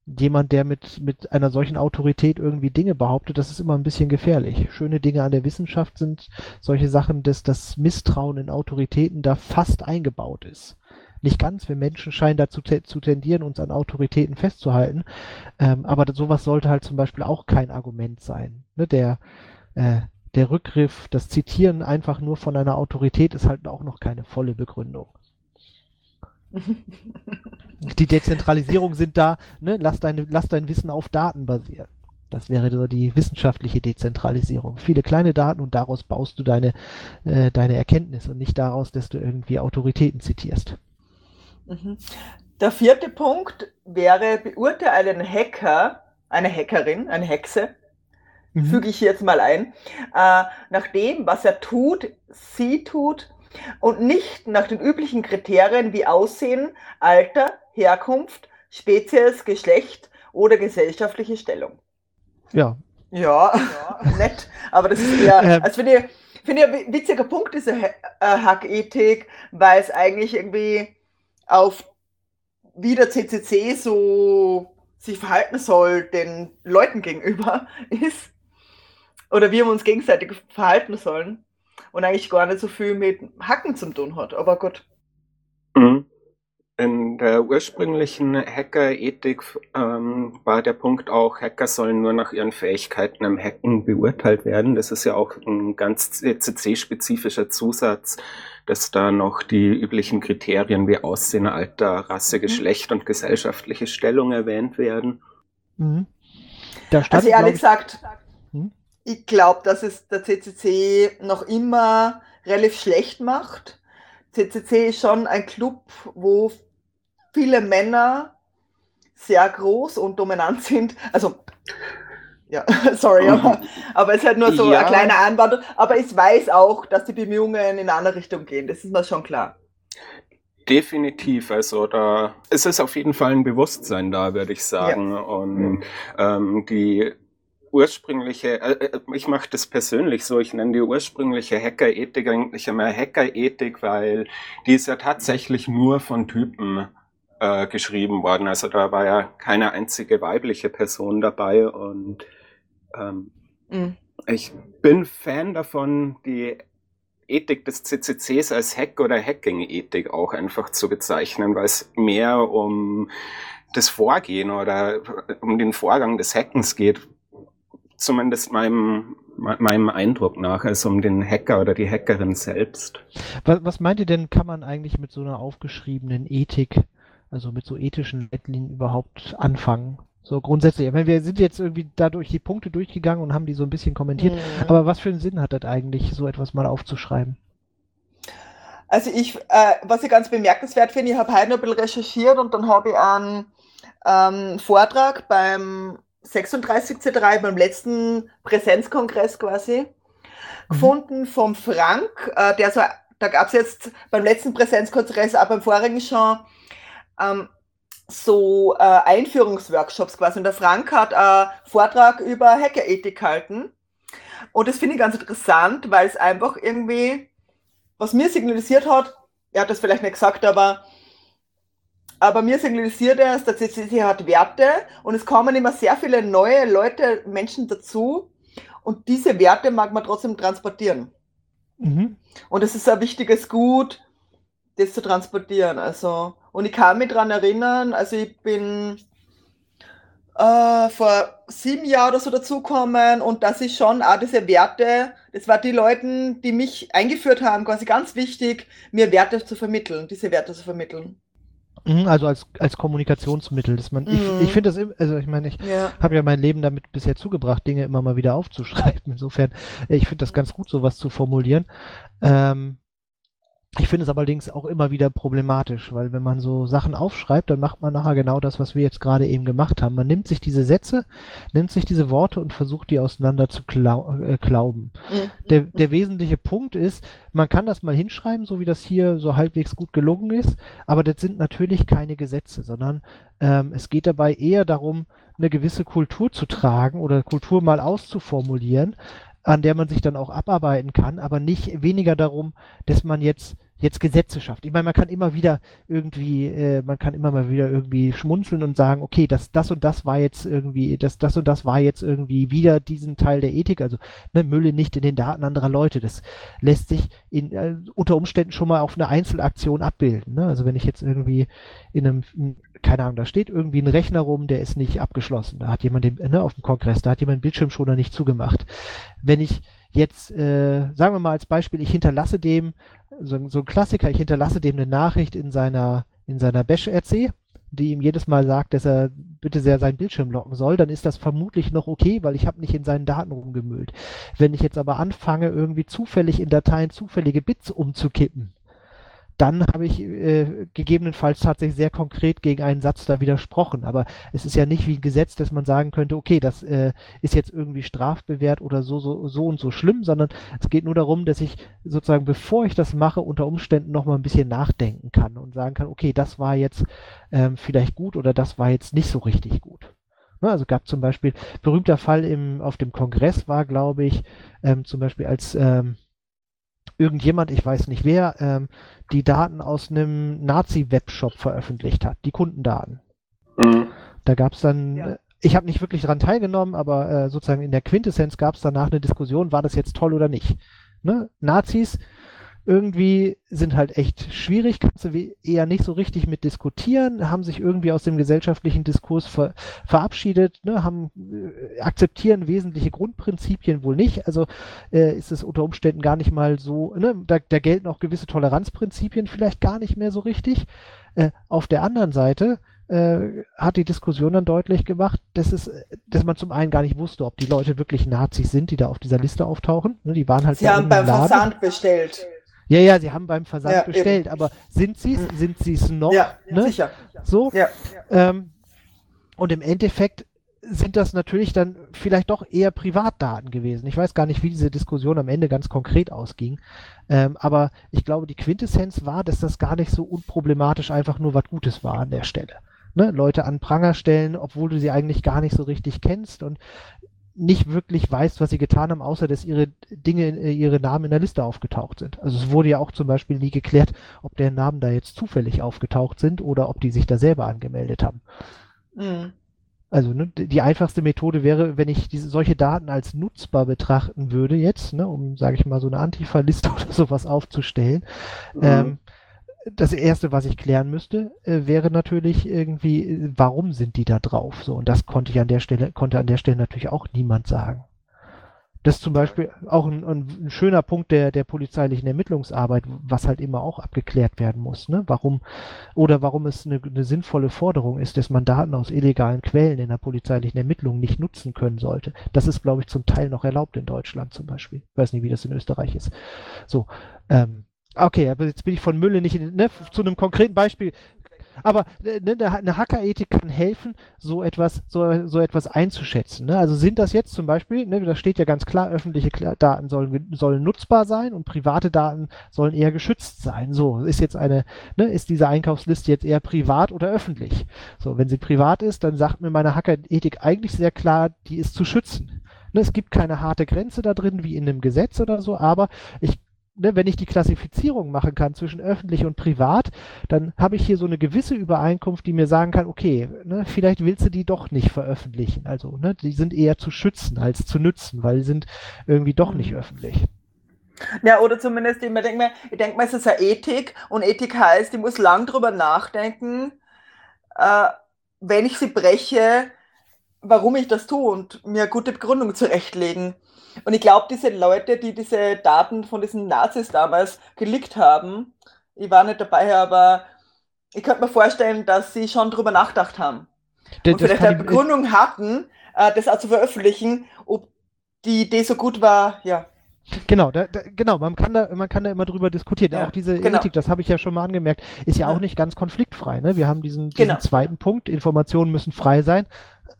jemand, der mit, mit einer solchen Autorität irgendwie Dinge behauptet, das ist immer ein bisschen gefährlich. Schöne Dinge an der Wissenschaft sind solche Sachen, dass das Misstrauen in Autoritäten da fast eingebaut ist. Nicht ganz, wir Menschen scheinen dazu te zu tendieren, uns an Autoritäten festzuhalten. Ähm, aber sowas sollte halt zum Beispiel auch kein Argument sein. Ne? Der, äh, der Rückgriff, das Zitieren einfach nur von einer Autorität ist halt auch noch keine volle Begründung. Die Dezentralisierung sind da, ne? lass, deine, lass dein Wissen auf Daten basieren. Das wäre so die wissenschaftliche Dezentralisierung. Viele kleine Daten und daraus baust du deine, äh, deine Erkenntnis und nicht daraus, dass du irgendwie Autoritäten zitierst. Mhm. Der vierte Punkt wäre, beurteile einen Hacker, eine Hackerin, eine Hexe, Mhm. füge ich jetzt mal ein, äh, nach dem, was er tut, sie tut und nicht nach den üblichen Kriterien wie Aussehen, Alter, Herkunft, Spezies, Geschlecht oder gesellschaftliche Stellung. Ja, Ja, nett, aber das ist eher, Ähm. also finde ich, finde ich ein wi- witziger Punkt, diese äh, Hackethik, weil es eigentlich irgendwie auf wie der CCC so sich verhalten soll den Leuten gegenüber ist oder wie wir uns gegenseitig verhalten sollen und eigentlich gar nicht so viel mit Hacken zu tun hat, aber gut. Mhm. In der ursprünglichen Hacker-Ethik ähm, war der Punkt auch, Hacker sollen nur nach ihren Fähigkeiten im Hacken beurteilt werden. Das ist ja auch ein ganz CCC-spezifischer Zusatz, dass da noch die üblichen Kriterien wie Aussehen, Alter, Rasse, Geschlecht und gesellschaftliche Stellung erwähnt werden. Mhm. Da stand, Also ehrlich ich, gesagt, Hm? ich glaube, dass es der CCC noch immer relativ schlecht macht. CCC ist schon ein Club, wo viele Männer sehr groß und dominant sind. Also, ja, sorry, aber, aber es ist halt nur so Ja. ein kleiner Anwand. Aber ich weiß auch, dass die Bemühungen in eine andere Richtung gehen. Das ist mir schon klar. Definitiv, also da es ist auf jeden Fall ein Bewusstsein da, würde ich sagen. Und ähm, die ursprüngliche, äh, äh, ich mache das persönlich so, ich nenne die ursprüngliche Hackerethik eigentlich immer Hackerethik, weil die ist ja tatsächlich nur von Typen äh, geschrieben worden. Also da war ja keine einzige weibliche Person dabei und ähm, Mhm. ich bin Fan davon, die Ethik des CCCs als Hack- oder Hacking-Ethik auch einfach zu bezeichnen, weil es mehr um das Vorgehen oder um den Vorgang des Hackens geht. Zumindest meinem, me- meinem Eindruck nach, als um den Hacker oder die Hackerin selbst. was, was meint ihr denn, kann man eigentlich mit so einer aufgeschriebenen Ethik, also mit so ethischen Leitlinien überhaupt anfangen? So grundsätzlich. Ich meine, wir sind jetzt irgendwie dadurch die Punkte durchgegangen und haben die so ein bisschen kommentiert. Mhm. Aber was für einen Sinn hat das eigentlich, so etwas mal aufzuschreiben? Also ich, äh, was ich ganz bemerkenswert finde, ich habe heute noch ein bisschen recherchiert und dann habe ich einen ähm, Vortrag beim 36C3, beim letzten Präsenzkongress quasi, mhm. gefunden vom Frank, äh, der so, da gab es jetzt beim letzten Präsenzkongress, auch beim vorigen schon, ähm, so äh, Einführungsworkshops quasi. Und der Frank hat einen Vortrag über Hackerethik gehalten. Und das finde ich ganz interessant, weil es einfach irgendwie, was mir signalisiert hat, er hat das vielleicht nicht gesagt, aber, aber mir signalisiert er, dass sie hat Werte und es kommen immer sehr viele neue Leute, Menschen dazu und diese Werte mag man trotzdem transportieren. Mhm. Und es ist ein wichtiges Gut, das zu transportieren. Also, und ich kann mich daran erinnern, also ich bin äh, vor sieben Jahren oder so dazukommen und das ist schon auch diese Werte, das war die Leute, die mich eingeführt haben, quasi ganz wichtig, mir Werte zu vermitteln, diese Werte zu vermitteln. Mhm, also als, als Kommunikationsmittel, dass man, mhm. ich, ich finde das, also ich meine, ich ja. habe ja mein Leben damit bisher zugebracht, Dinge immer mal wieder aufzuschreiben. Insofern, ich finde das ganz gut, sowas zu formulieren. Ähm, ich finde es allerdings auch immer wieder problematisch, weil wenn man so Sachen aufschreibt, dann macht man nachher genau das, was wir jetzt gerade eben gemacht haben. Man nimmt sich diese Sätze, nimmt sich diese Worte und versucht die auseinander zu klau äh, klauben. Mhm. Der, der wesentliche Punkt ist, man kann das mal hinschreiben, so wie das hier so halbwegs gut gelungen ist, aber das sind natürlich keine Gesetze, sondern ähm, es geht dabei eher darum, eine gewisse Kultur zu tragen oder Kultur mal auszuformulieren, an der man sich dann auch abarbeiten kann, aber nicht weniger darum, dass man jetzt jetzt Gesetze schafft. Ich meine, man kann immer wieder irgendwie, äh, man kann immer mal wieder irgendwie schmunzeln und sagen, okay, das, das und das war jetzt irgendwie, das, das und das war jetzt irgendwie wieder diesen Teil der Ethik, also ne, Mülle nicht in den Daten anderer Leute. Das lässt sich in, äh, unter Umständen schon mal auf eine Einzelaktion abbilden. Ne? Also wenn ich jetzt irgendwie in einem, keine Ahnung, da steht irgendwie ein Rechner rum, der ist nicht abgeschlossen. Da hat jemand den, ne, auf dem Kongress, da hat jemand den Bildschirmschoner nicht zugemacht. Wenn ich jetzt, äh, sagen wir mal als Beispiel, ich hinterlasse dem, so, so ein Klassiker, ich hinterlasse dem eine Nachricht in seiner, in seiner Bash-RC, die ihm jedes Mal sagt, dass er bitte sehr seinen Bildschirm locken soll, dann ist das vermutlich noch okay, weil ich habe nicht in seinen Daten rumgemüllt. Wenn ich jetzt aber anfange, irgendwie zufällig in Dateien zufällige Bits umzukippen, dann habe ich äh, gegebenenfalls tatsächlich sehr konkret gegen einen Satz da widersprochen. Aber es ist ja nicht wie ein Gesetz, dass man sagen könnte, okay, das äh, ist jetzt irgendwie strafbewehrt oder so, so, so und so schlimm, sondern es geht nur darum, dass ich sozusagen, bevor ich das mache, unter Umständen nochmal ein bisschen nachdenken kann und sagen kann, okay, das war jetzt ähm, vielleicht gut oder das war jetzt nicht so richtig gut. Ne, also gab zum Beispiel, berühmter Fall im, auf dem Kongress war, glaube ich, ähm, zum Beispiel als ähm, irgendjemand, ich weiß nicht wer, ähm, die Daten aus einem Nazi-Webshop veröffentlicht hat, die Kundendaten. Mhm. Da gab es dann, ja. Äh, ich habe nicht wirklich daran teilgenommen, aber äh, sozusagen in der Quintessenz gab es danach eine Diskussion, war das jetzt toll oder nicht. Ne? Nazis irgendwie sind halt echt schwierig, kannst du eher nicht so richtig mit diskutieren, haben sich irgendwie aus dem gesellschaftlichen Diskurs ver verabschiedet, ne, haben, äh, akzeptieren wesentliche Grundprinzipien wohl nicht, also äh, ist es unter Umständen gar nicht mal so, ne, da, da gelten auch gewisse Toleranzprinzipien vielleicht gar nicht mehr so richtig. Äh, auf der anderen Seite äh, hat die Diskussion dann deutlich gemacht, dass, es, dass man zum einen gar nicht wusste, ob die Leute wirklich Nazis sind, die da auf dieser Liste auftauchen. Ne, die waren halt Sie haben beim. Versand bestellt. Ja, ja, sie haben beim Versand ja, bestellt, eben. aber sind sie es? Mhm. Sind sie es noch? Ja, ne? sicher. So. Ja. Ähm, und im Endeffekt sind das natürlich dann vielleicht doch eher Privatdaten gewesen. Ich weiß gar nicht, wie diese Diskussion am Ende ganz konkret ausging. Ähm, aber ich glaube, die Quintessenz war, dass das gar nicht so unproblematisch einfach nur was Gutes war an der Stelle. Ne? Leute an Pranger stellen, obwohl du sie eigentlich gar nicht so richtig kennst. Und nicht wirklich weißt, was sie getan haben, außer dass ihre Dinge, äh, ihre Namen in der Liste aufgetaucht sind. Also es wurde ja auch zum Beispiel nie geklärt, ob deren Namen da jetzt zufällig aufgetaucht sind oder ob die sich da selber angemeldet haben. Mhm. Also ne, die einfachste Methode wäre, wenn ich diese solche Daten als nutzbar betrachten würde jetzt, ne, um, sage ich mal, so eine Antifa-Liste oder sowas aufzustellen, mhm. ähm, das erste, was ich klären müsste, äh, wäre natürlich irgendwie, warum sind die da drauf? So, und das konnte ich an der Stelle, konnte an der Stelle natürlich auch niemand sagen. Das ist zum Beispiel auch ein, ein, schöner Punkt der, der polizeilichen Ermittlungsarbeit, was halt immer auch abgeklärt werden muss. Ne? Warum oder warum es eine, eine sinnvolle Forderung ist, dass man Daten aus illegalen Quellen in der polizeilichen Ermittlung nicht nutzen können sollte. Das ist, glaube ich, zum Teil noch erlaubt in Deutschland zum Beispiel. Ich weiß nicht, wie das in Österreich ist. So, ähm, Okay, aber jetzt bin ich von Mülle nicht ne, zu einem konkreten Beispiel. aber äh, ne, eine Hackerethik kann helfen, so etwas, so, so etwas einzuschätzen. Ne? Also sind das jetzt zum Beispiel, ne, da steht ja ganz klar, öffentliche Daten sollen, sollen nutzbar sein und private Daten sollen eher geschützt sein. So, ist jetzt eine, ne, ist diese Einkaufsliste jetzt eher privat oder öffentlich? So, wenn sie privat ist, dann sagt mir meine Hackerethik eigentlich sehr klar, die ist zu schützen. Ne, es gibt keine harte Grenze da drin, wie in einem Gesetz oder so, aber ich ne, wenn ich die Klassifizierung machen kann zwischen öffentlich und privat, dann habe ich hier so eine gewisse Übereinkunft, die mir sagen kann, okay, ne, vielleicht willst du die doch nicht veröffentlichen. Also, ne, die sind eher zu schützen als zu nützen, weil sie sind irgendwie doch nicht mhm. öffentlich. Ja, oder zumindest, ich denke mir, ich denke mal, es ist eine Ethik und Ethik heißt, ich muss lang drüber nachdenken, äh, wenn ich sie breche, warum ich das tue und mir gute Begründung zurechtlegen. Und ich glaube, diese Leute, die diese Daten von diesen Nazis damals geleakt haben, ich war nicht dabei, aber ich könnte mir vorstellen, dass sie schon drüber nachgedacht haben. Das, und vielleicht eine Begründung hatten, äh, das auch zu veröffentlichen, ob die Idee so gut war, ja. Genau, da, da, genau, man kann da, man kann da immer drüber diskutieren. Ja, auch diese genau. Ethik, das habe ich ja schon mal angemerkt, ist ja, ja, auch nicht ganz konfliktfrei. Ne? Wir haben diesen, diesen genau. zweiten Punkt, Informationen müssen frei sein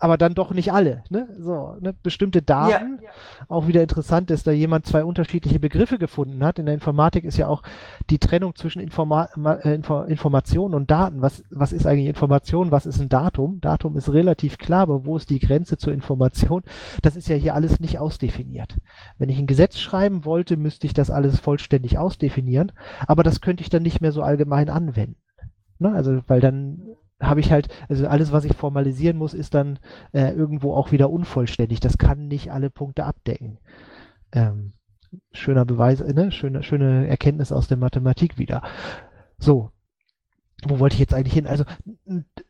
aber dann doch nicht alle. Ne? So, ne? Bestimmte Daten. Ja. Auch wieder interessant, dass da jemand zwei unterschiedliche Begriffe gefunden hat. In der Informatik ist ja auch die Trennung zwischen Informa äh, Info Information und Daten. Was, was ist eigentlich Information? Was ist ein Datum? Datum ist relativ klar, aber wo ist die Grenze zur Information? Das ist ja hier alles nicht ausdefiniert. Wenn ich ein Gesetz schreiben wollte, müsste ich das alles vollständig ausdefinieren, aber das könnte ich dann nicht mehr so allgemein anwenden. Ne? Also, weil dann habe ich halt, also alles, was ich formalisieren muss, ist dann äh, irgendwo auch wieder unvollständig. Das kann nicht alle Punkte abdecken. Ähm, schöner Beweis, ne? schöne, schöne Erkenntnis aus der Mathematik wieder. So, wo wollte ich jetzt eigentlich hin? Also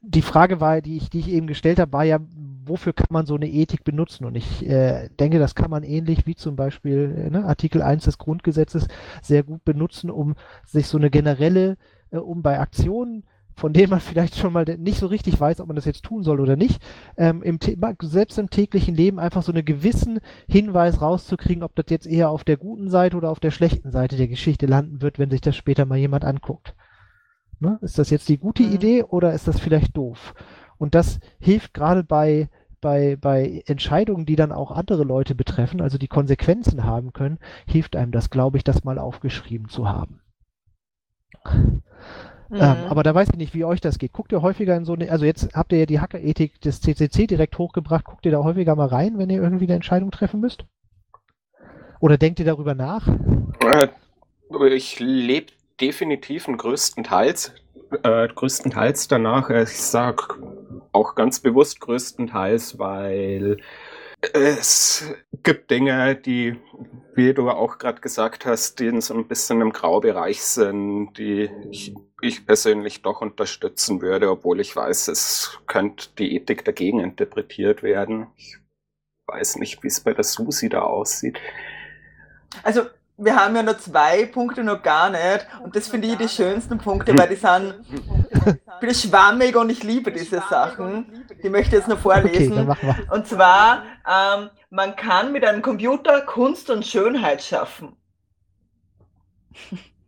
die Frage war, die ich, die ich eben gestellt habe, war ja, wofür kann man so eine Ethik benutzen? Und ich äh, denke, das kann man ähnlich wie zum Beispiel äh, ne, Artikel 1 des Grundgesetzes sehr gut benutzen, um sich so eine generelle, äh, um bei Aktionen von denen man vielleicht schon mal nicht so richtig weiß, ob man das jetzt tun soll oder nicht, ähm, im selbst im täglichen Leben einfach so einen gewissen Hinweis rauszukriegen, ob das jetzt eher auf der guten Seite oder auf der schlechten Seite der Geschichte landen wird, wenn sich das später mal jemand anguckt. Ne? Ist das jetzt die gute mhm. Idee oder ist das vielleicht doof? Und das hilft gerade bei bei, bei Entscheidungen, die dann auch andere Leute betreffen, also die Konsequenzen haben können, hilft einem das, glaube ich, das mal aufgeschrieben zu haben. Ähm, mhm. Ähm, aber da weiß ich nicht, wie euch das geht. Guckt ihr häufiger in so eine, also jetzt habt ihr ja die Hackerethik des CCC direkt hochgebracht, guckt ihr da häufiger mal rein, wenn ihr irgendwie eine Entscheidung treffen müsst? Oder denkt ihr darüber nach? Äh, ich lebe definitiv und größtenteils, äh, größtenteils danach. Ich sage auch ganz bewusst größtenteils, weil es gibt Dinge, die, wie du auch gerade gesagt hast, die in so ein bisschen im Graubereich sind, die ich, ich, persönlich doch unterstützen würde, obwohl ich weiß, es könnte die Ethik dagegen interpretiert werden. Ich weiß nicht, wie es bei der Susi da aussieht. Also wir haben ja nur zwei Punkte noch gar nicht und das finde ich die schönsten Punkte, weil die sind bin schwammig und ich liebe diese Sachen. Die möchte ich jetzt noch vorlesen. Okay, und zwar, ähm, man kann mit einem Computer Kunst und Schönheit schaffen.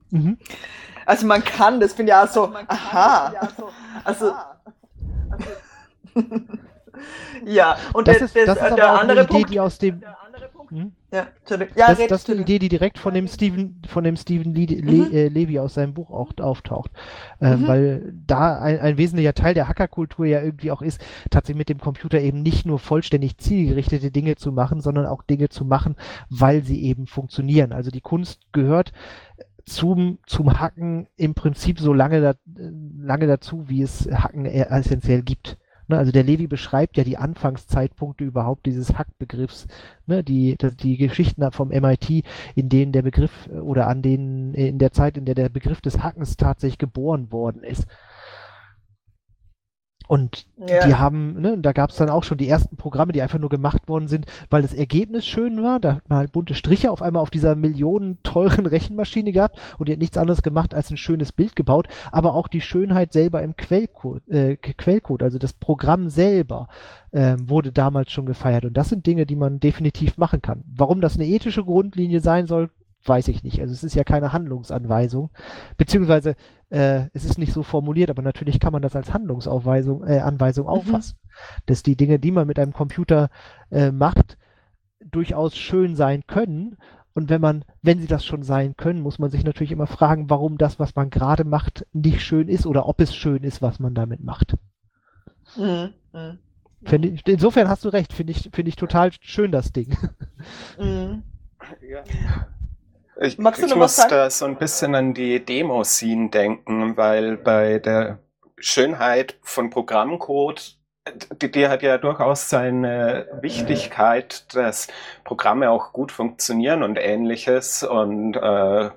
Mhm. Also man kann, das finde ich auch so, also aha. Also, ja, und das, ist, das, das ist der andere Idee, Punkt, die aus dem hm? Ja, ja, das, das ist eine Idee, die direkt von dem Stephen, von dem Stephen Le mhm. Le äh, Levy aus seinem Buch auch auftaucht. Ähm, mhm. Weil da ein, ein, wesentlicher Teil der Hackerkultur ja irgendwie auch ist, tatsächlich mit dem Computer eben nicht nur vollständig zielgerichtete Dinge zu machen, sondern auch Dinge zu machen, weil sie eben funktionieren. Also die Kunst gehört zum, zum Hacken im Prinzip so lange, da, lange dazu, wie es Hacken essentiell gibt. Ne, also der Levi beschreibt ja die Anfangszeitpunkte überhaupt dieses Hackbegriffs, ne, die, die Geschichten vom MIT, in denen der Begriff oder an denen in der Zeit, in der der Begriff des Hackens tatsächlich geboren worden ist. Und ja. die haben, ne, da gab es dann auch schon die ersten Programme, die einfach nur gemacht worden sind, weil das Ergebnis schön war. Da hat man halt bunte Striche auf einmal auf dieser millionen teuren Rechenmaschine gehabt und die hat nichts anderes gemacht als ein schönes Bild gebaut, aber auch die Schönheit selber im Quellcode, äh, Quellcode also das Programm selber äh, wurde damals schon gefeiert. Und das sind Dinge, die man definitiv machen kann. Warum das eine ethische Grundlinie sein soll, weiß ich nicht. Also es ist ja keine Handlungsanweisung, beziehungsweise äh, es ist nicht so formuliert, aber natürlich kann man das als Handlungsanweisung äh, Anweisung mhm. auffassen, dass die Dinge, die man mit einem Computer äh, macht, durchaus schön sein können. Und wenn man, wenn sie das schon sein können, muss man sich natürlich immer fragen, warum das, was man gerade macht, nicht schön ist oder ob es schön ist, was man damit macht. Mhm. Mhm. Ich, insofern hast du recht, finde ich, finde ich total schön das Ding. Mhm. Ja. Ich, ich muss da so ein bisschen an die Demo-Scene denken, weil bei der Schönheit von Programmcode die, die hat ja durchaus seine Wichtigkeit, dass Programme auch gut funktionieren und ähnliches und äh,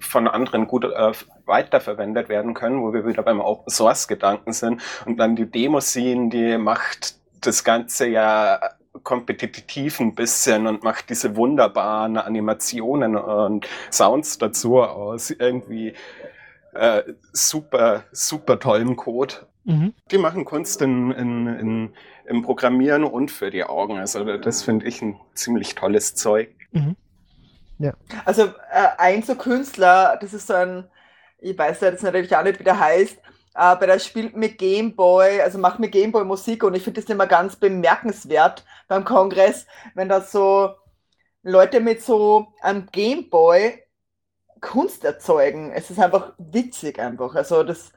von anderen gut äh, weiterverwendet werden können, wo wir wieder beim Open Source Gedanken sind. Und dann die Demo-Scene, die macht das Ganze ja kompetitiv ein bisschen und macht diese wunderbaren Animationen und Sounds dazu aus irgendwie äh, super, super tollen Code. Mhm. Die machen Kunst in, in, in, im Programmieren und für die Augen. Also das finde ich ein ziemlich tolles Zeug. Mhm. Ja. Also äh, ein so Künstler, das ist so ein, ich weiß ja jetzt natürlich auch nicht, wie der heißt, aber der spielt mit Gameboy, also macht mit Gameboy Musik und ich finde das immer ganz bemerkenswert beim Kongress, wenn da so Leute mit so einem Gameboy Kunst erzeugen. Es ist einfach witzig einfach. Also das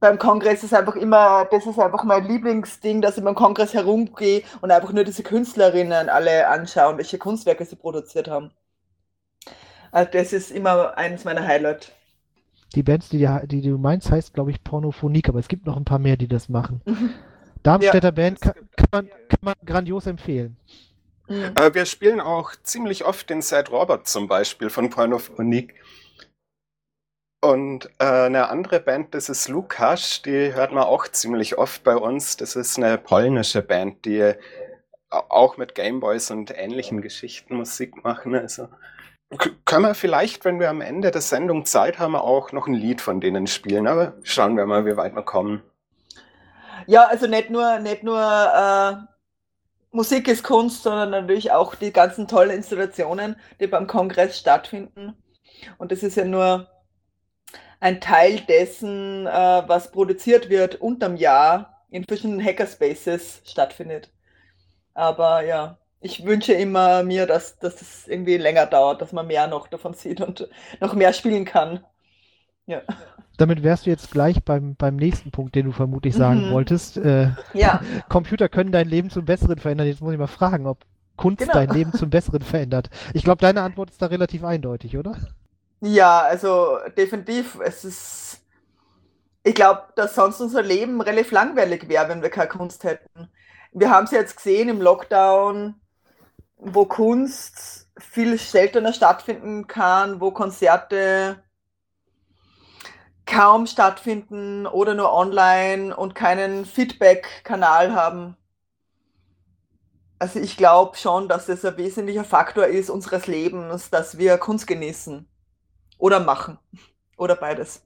beim Kongress ist einfach immer, das ist einfach mein Lieblingsding, dass ich beim Kongress herumgehe und einfach nur diese Künstlerinnen alle anschauen, welche Kunstwerke sie produziert haben. Also das ist immer eines meiner Highlights. Die Bands, die, die, du meinst, heißt, glaube ich, Pornophonik, aber es gibt noch ein paar mehr, die das machen. Darmstädter ja, Band kann, kann, man, kann man grandios empfehlen. Mhm. wir spielen auch ziemlich oft den Sad Robert zum Beispiel von Pornophonik. Und äh, eine andere Band, das ist Lukas, die hört man auch ziemlich oft bei uns. Das ist eine polnische Band, die auch mit Gameboys und ähnlichen Geschichten Musik machen. Also können wir vielleicht, wenn wir am Ende der Sendung Zeit haben, auch noch ein Lied von denen spielen. Aber schauen wir mal, wie weit wir kommen. Ja, also nicht nur, nicht nur äh, Musik ist Kunst, sondern natürlich auch die ganzen tollen Installationen, die beim Kongress stattfinden. Und das ist ja nur ein Teil dessen, äh, was produziert wird unterm Jahr in verschiedenen Hackerspaces stattfindet. Aber ja, ich wünsche immer mir, dass, dass das irgendwie länger dauert, dass man mehr noch davon sieht und noch mehr spielen kann. Ja. Damit wärst du jetzt gleich beim, beim nächsten Punkt, den du vermutlich sagen mhm. wolltest. Äh, ja. Computer können dein Leben zum Besseren verändern. Jetzt muss ich mal fragen, ob Kunst genau. dein Leben zum Besseren verändert. Ich glaube, deine Antwort ist da relativ eindeutig, oder? Ja, also definitiv. Es ist. Ich glaube, dass sonst unser Leben relativ langweilig wäre, wenn wir keine Kunst hätten. Wir haben es jetzt gesehen im Lockdown, wo Kunst viel seltener stattfinden kann, wo Konzerte kaum stattfinden oder nur online und keinen Feedback-Kanal haben. Also ich glaube schon, dass das ein wesentlicher Faktor ist unseres Lebens, dass wir Kunst genießen. Oder machen. Oder beides.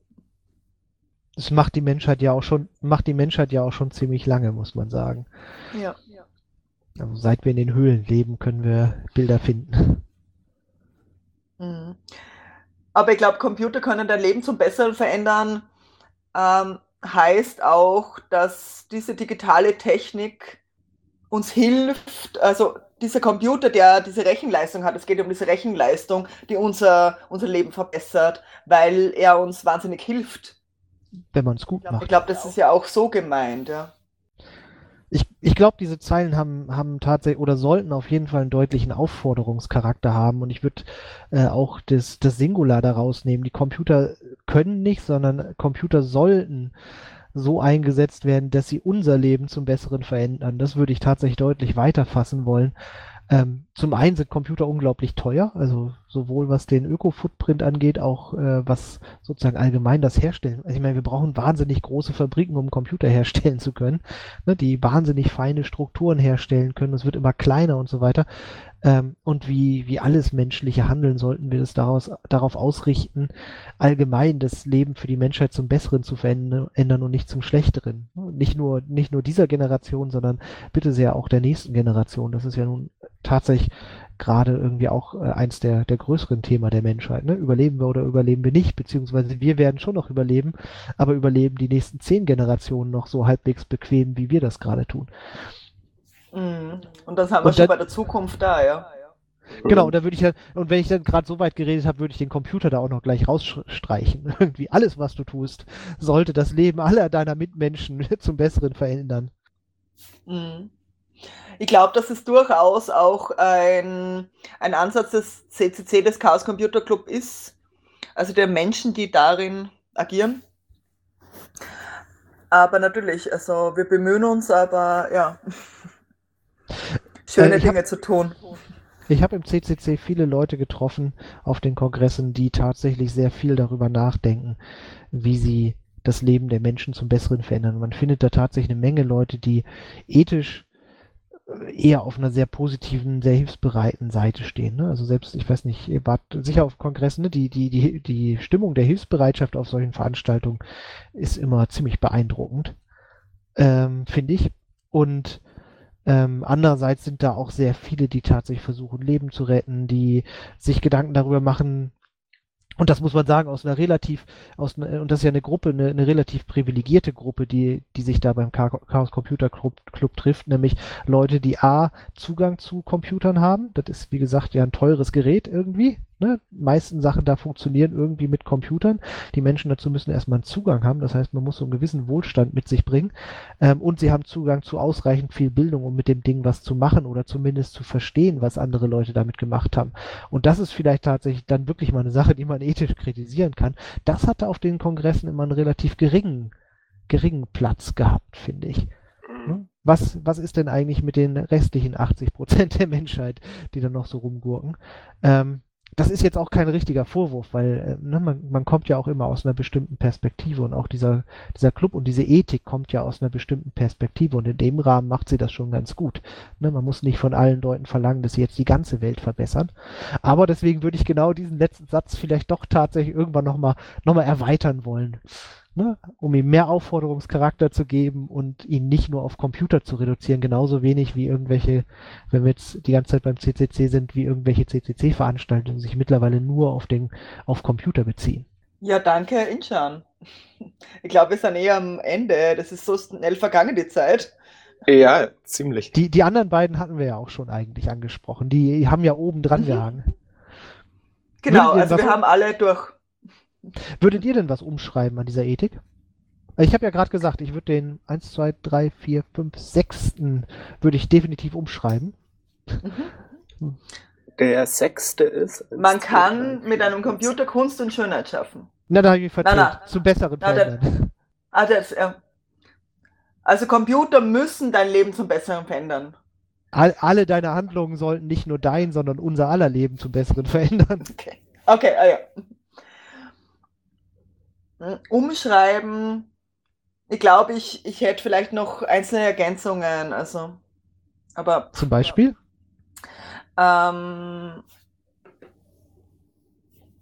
Das macht die Menschheit ja auch schon, macht die Menschheit ja auch schon ziemlich lange, muss man sagen. Ja. Also seit wir in den Höhlen leben, können wir Bilder finden. Mhm. Aber ich glaube, Computer können dein Leben zum Besseren verändern. Ähm, heißt auch, dass diese digitale Technik uns hilft, also dieser Computer, der diese Rechenleistung hat, es geht um diese Rechenleistung, die unser, unser Leben verbessert, weil er uns wahnsinnig hilft. Wenn man es gut ich glaub, macht. Ich glaube, das ist ja auch so gemeint, ja. Ich, ich glaube, diese Zeilen haben, haben tatsächlich oder sollten auf jeden Fall einen deutlichen Aufforderungscharakter haben und ich würde äh, auch das, das Singular daraus nehmen. Die Computer können nicht, sondern Computer sollten so eingesetzt werden, dass sie unser Leben zum Besseren verändern. Das würde ich tatsächlich deutlich weiter fassen wollen. Ähm, zum einen sind Computer unglaublich teuer, also sowohl was den Öko-Footprint angeht, auch äh, was sozusagen allgemein das Herstellen. Also ich meine, wir brauchen wahnsinnig große Fabriken, um Computer herstellen zu können, ne, die wahnsinnig feine Strukturen herstellen können. Es wird immer kleiner und so weiter. Ähm, und wie, wie alles menschliche Handeln sollten wir es daraus, darauf ausrichten, allgemein das Leben für die Menschheit zum Besseren zu verändern und nicht zum Schlechteren. Nicht nur, nicht nur dieser Generation, sondern bitte sehr auch der nächsten Generation. Das ist ja nun tatsächlich gerade irgendwie auch äh, eins der, der größeren Themen der Menschheit. Ne? Überleben wir oder überleben wir nicht, beziehungsweise wir werden schon noch überleben, aber überleben die nächsten zehn Generationen noch so halbwegs bequem, wie wir das gerade tun. Mhm. Und das haben wir und schon bei der Zukunft da, ja. Genau, und da würde ich ja, und wenn ich dann gerade so weit geredet habe, würde ich den Computer da auch noch gleich rausstreichen. Irgendwie alles, was du tust, sollte das Leben aller deiner Mitmenschen zum Besseren verändern. Mhm. Ich glaube, das ist durchaus auch ein, ein Ansatz des CCC, des Chaos Computer Club ist, also der Menschen, die darin agieren. Aber natürlich, also wir bemühen uns, aber ja, schöne äh, Dinge hab, zu tun. Ich habe im CCC viele Leute getroffen auf den Kongressen, die tatsächlich sehr viel darüber nachdenken, wie sie das Leben der Menschen zum Besseren verändern. Man findet da tatsächlich eine Menge Leute, die ethisch äh, eher auf einer sehr positiven, sehr hilfsbereiten Seite stehen. Ne? Also selbst, ich weiß nicht, ihr wart sicher auf Kongressen, ne? die, die, die, die Stimmung der Hilfsbereitschaft auf solchen Veranstaltungen ist immer ziemlich beeindruckend, ähm, finde ich. Und ähm, andererseits sind da auch sehr viele, die tatsächlich versuchen, Leben zu retten, die sich Gedanken darüber machen, und das muss man sagen, aus einer relativ, aus einer, und das ist ja eine Gruppe, eine, eine relativ privilegierte Gruppe, die, die sich da beim Chaos Computer Club, Club, trifft, nämlich Leute, die A, Zugang zu Computern haben. Das ist, wie gesagt, ja ein teures Gerät irgendwie. Ne? meisten Sachen da funktionieren irgendwie mit Computern. Die Menschen dazu müssen erstmal einen Zugang haben. Das heißt, man muss so einen gewissen Wohlstand mit sich bringen. Ähm, und sie haben Zugang zu ausreichend viel Bildung, um mit dem Ding was zu machen oder zumindest zu verstehen, was andere Leute damit gemacht haben. Und das ist vielleicht tatsächlich dann wirklich mal eine Sache, die man ethisch kritisieren kann. Das hatte auf den Kongressen immer einen relativ geringen, geringen Platz gehabt, finde ich. Ne? Was, was ist denn eigentlich mit den restlichen 80 Prozent der Menschheit, die dann noch so rumgurken? Ähm, das ist jetzt auch kein richtiger Vorwurf, weil äh, ne, man, man kommt ja auch immer aus einer bestimmten Perspektive und auch dieser, dieser Club und diese Ethik kommt ja aus einer bestimmten Perspektive und in dem Rahmen macht sie das schon ganz gut. Ne, man muss nicht von allen Leuten verlangen, dass sie jetzt die ganze Welt verbessern. Aber deswegen würde ich genau diesen letzten Satz vielleicht doch tatsächlich irgendwann nochmal noch mal erweitern wollen ne, um ihm mehr Aufforderungscharakter zu geben und ihn nicht nur auf Computer zu reduzieren, genauso wenig wie irgendwelche, wenn wir jetzt die ganze Zeit beim CCC sind, wie irgendwelche CCC-Veranstaltungen sich mittlerweile nur auf den, auf Computer beziehen. Ja, danke, Inchan. Ich glaube, wir sind eher am Ende. Das ist so schnell vergangen, die Zeit. Ja, ziemlich. Die, die anderen beiden hatten wir ja auch schon eigentlich angesprochen. Die haben ja oben dran mhm. gehangen. Genau, also wir haben alle durch Würdet ihr denn was umschreiben an dieser Ethik? Ich habe ja gerade gesagt, ich würde den 1, 2, 3, 4, 5, 6. würde ich definitiv umschreiben. Mhm. Der sechste ist. Man kann mit einem Computer Kunst und Schönheit schaffen. Na, da habe ich verdreht. Zu besseren na, verändern. Ah, das, ja. Also Computer müssen dein Leben zum Besseren verändern. All, alle deine Handlungen sollten nicht nur dein, sondern unser aller Leben zum Besseren verändern. Okay, okay, ah ja. Hm, umschreiben, ich glaube, ich, ich hätte vielleicht noch einzelne Ergänzungen. Also, aber. Zum Beispiel? Ähm,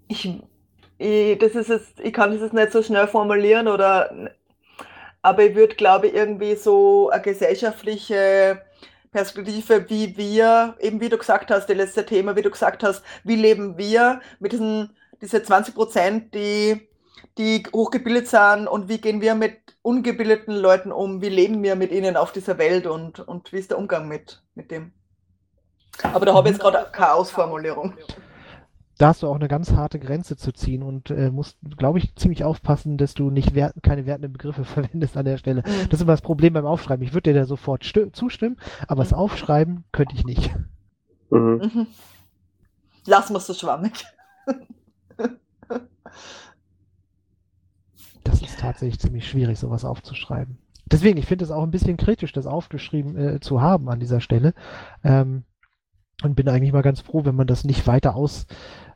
ich, ich, das ist jetzt, ich kann das jetzt nicht so schnell formulieren oder, aber ich würde, glaube ich, irgendwie so eine gesellschaftliche Perspektive, wie wir, eben wie du gesagt hast, das letzte Thema, wie du gesagt hast, wie leben wir mit diesen, diese 20 Prozent, die die hochgebildet sind und wie gehen wir mit ungebildeten Leuten um, wie leben wir mit ihnen auf dieser Welt und, und wie ist der Umgang mit, mit dem. Aber da habe ich jetzt gerade keine Ausformulierung. Da hast du auch eine ganz harte Grenze zu ziehen und äh, musst, glaube ich, ziemlich aufpassen, dass du nicht wert, keine wertenden Begriffe verwendest an der Stelle. Mhm. Das ist immer das Problem beim Aufschreiben. Ich würde dir da sofort zustimmen, aber mhm. das Aufschreiben könnte ich nicht. Mhm. mhm. Lass mal so schwammig. das ist tatsächlich ziemlich schwierig, sowas aufzuschreiben. Deswegen, ich finde es auch ein bisschen kritisch, das aufgeschrieben äh, zu haben an dieser Stelle. Ähm, und bin eigentlich mal ganz froh, wenn man das nicht weiter aus,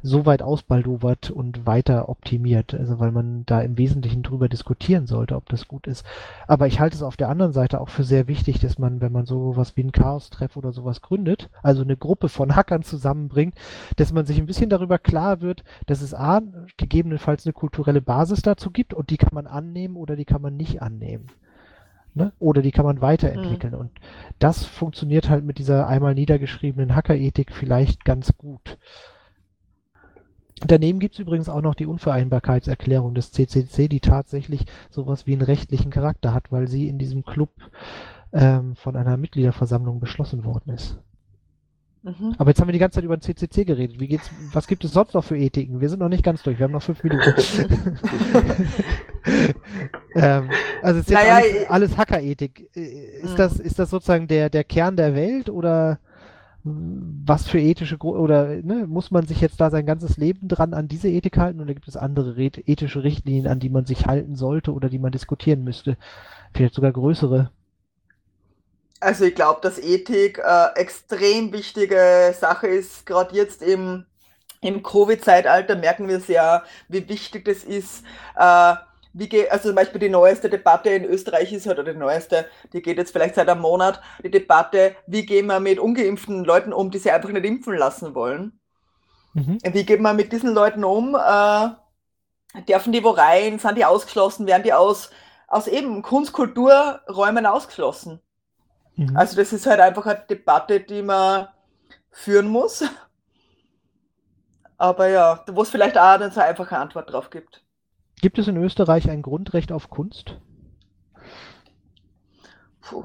so weit ausbaldowert und weiter optimiert. Also weil man da im Wesentlichen drüber diskutieren sollte, ob das gut ist. Aber ich halte es auf der anderen Seite auch für sehr wichtig, dass man, wenn man sowas wie ein Chaos-Treff oder sowas gründet, also eine Gruppe von Hackern zusammenbringt, dass man sich ein bisschen darüber klar wird, dass es A, gegebenenfalls eine kulturelle Basis dazu gibt und die kann man annehmen oder die kann man nicht annehmen. Ne? Oder die kann man weiterentwickeln. Mhm. Und das funktioniert halt mit dieser einmal niedergeschriebenen Hackerethik vielleicht ganz gut. Daneben gibt es übrigens auch noch die Unvereinbarkeitserklärung des CCC, die tatsächlich sowas wie einen rechtlichen Charakter hat, weil sie in diesem Club ähm, von einer Mitgliederversammlung beschlossen worden ist. Mhm. Aber jetzt haben wir die ganze Zeit über den CCC geredet. Wie geht's, was gibt es sonst noch für Ethiken? Wir sind noch nicht ganz durch. Wir haben noch fünf Minuten. ähm, also es ist naja, alles, äh, alles Hackerethik. Äh, ist mhm. das, ist das sozusagen der, der Kern der Welt oder was für ethische oder ne, muss man sich jetzt da sein ganzes Leben dran an diese Ethik halten oder gibt es andere ethische Richtlinien, an die man sich halten sollte oder die man diskutieren müsste? Vielleicht sogar größere. Also ich glaube, dass Ethik äh, extrem wichtige Sache ist, gerade jetzt im, im Covid-Zeitalter merken wir sehr, wie wichtig das ist. Äh, wie geht, also zum Beispiel die neueste Debatte in Österreich ist, oder die neueste, die geht jetzt vielleicht seit einem Monat, die Debatte, wie gehen wir mit ungeimpften Leuten um, die sich einfach nicht impfen lassen wollen. Mhm. Wie geht man mit diesen Leuten um? Äh, dürfen die wo rein? Sind die ausgeschlossen? Werden die aus, aus eben Kunstkulturräumen ausgeschlossen? Mhm. Also das ist halt einfach eine Debatte, die man führen muss. Aber ja, wo es vielleicht auch nicht so eine einfache Antwort drauf gibt. Gibt es in Österreich ein Grundrecht auf Kunst? Puh,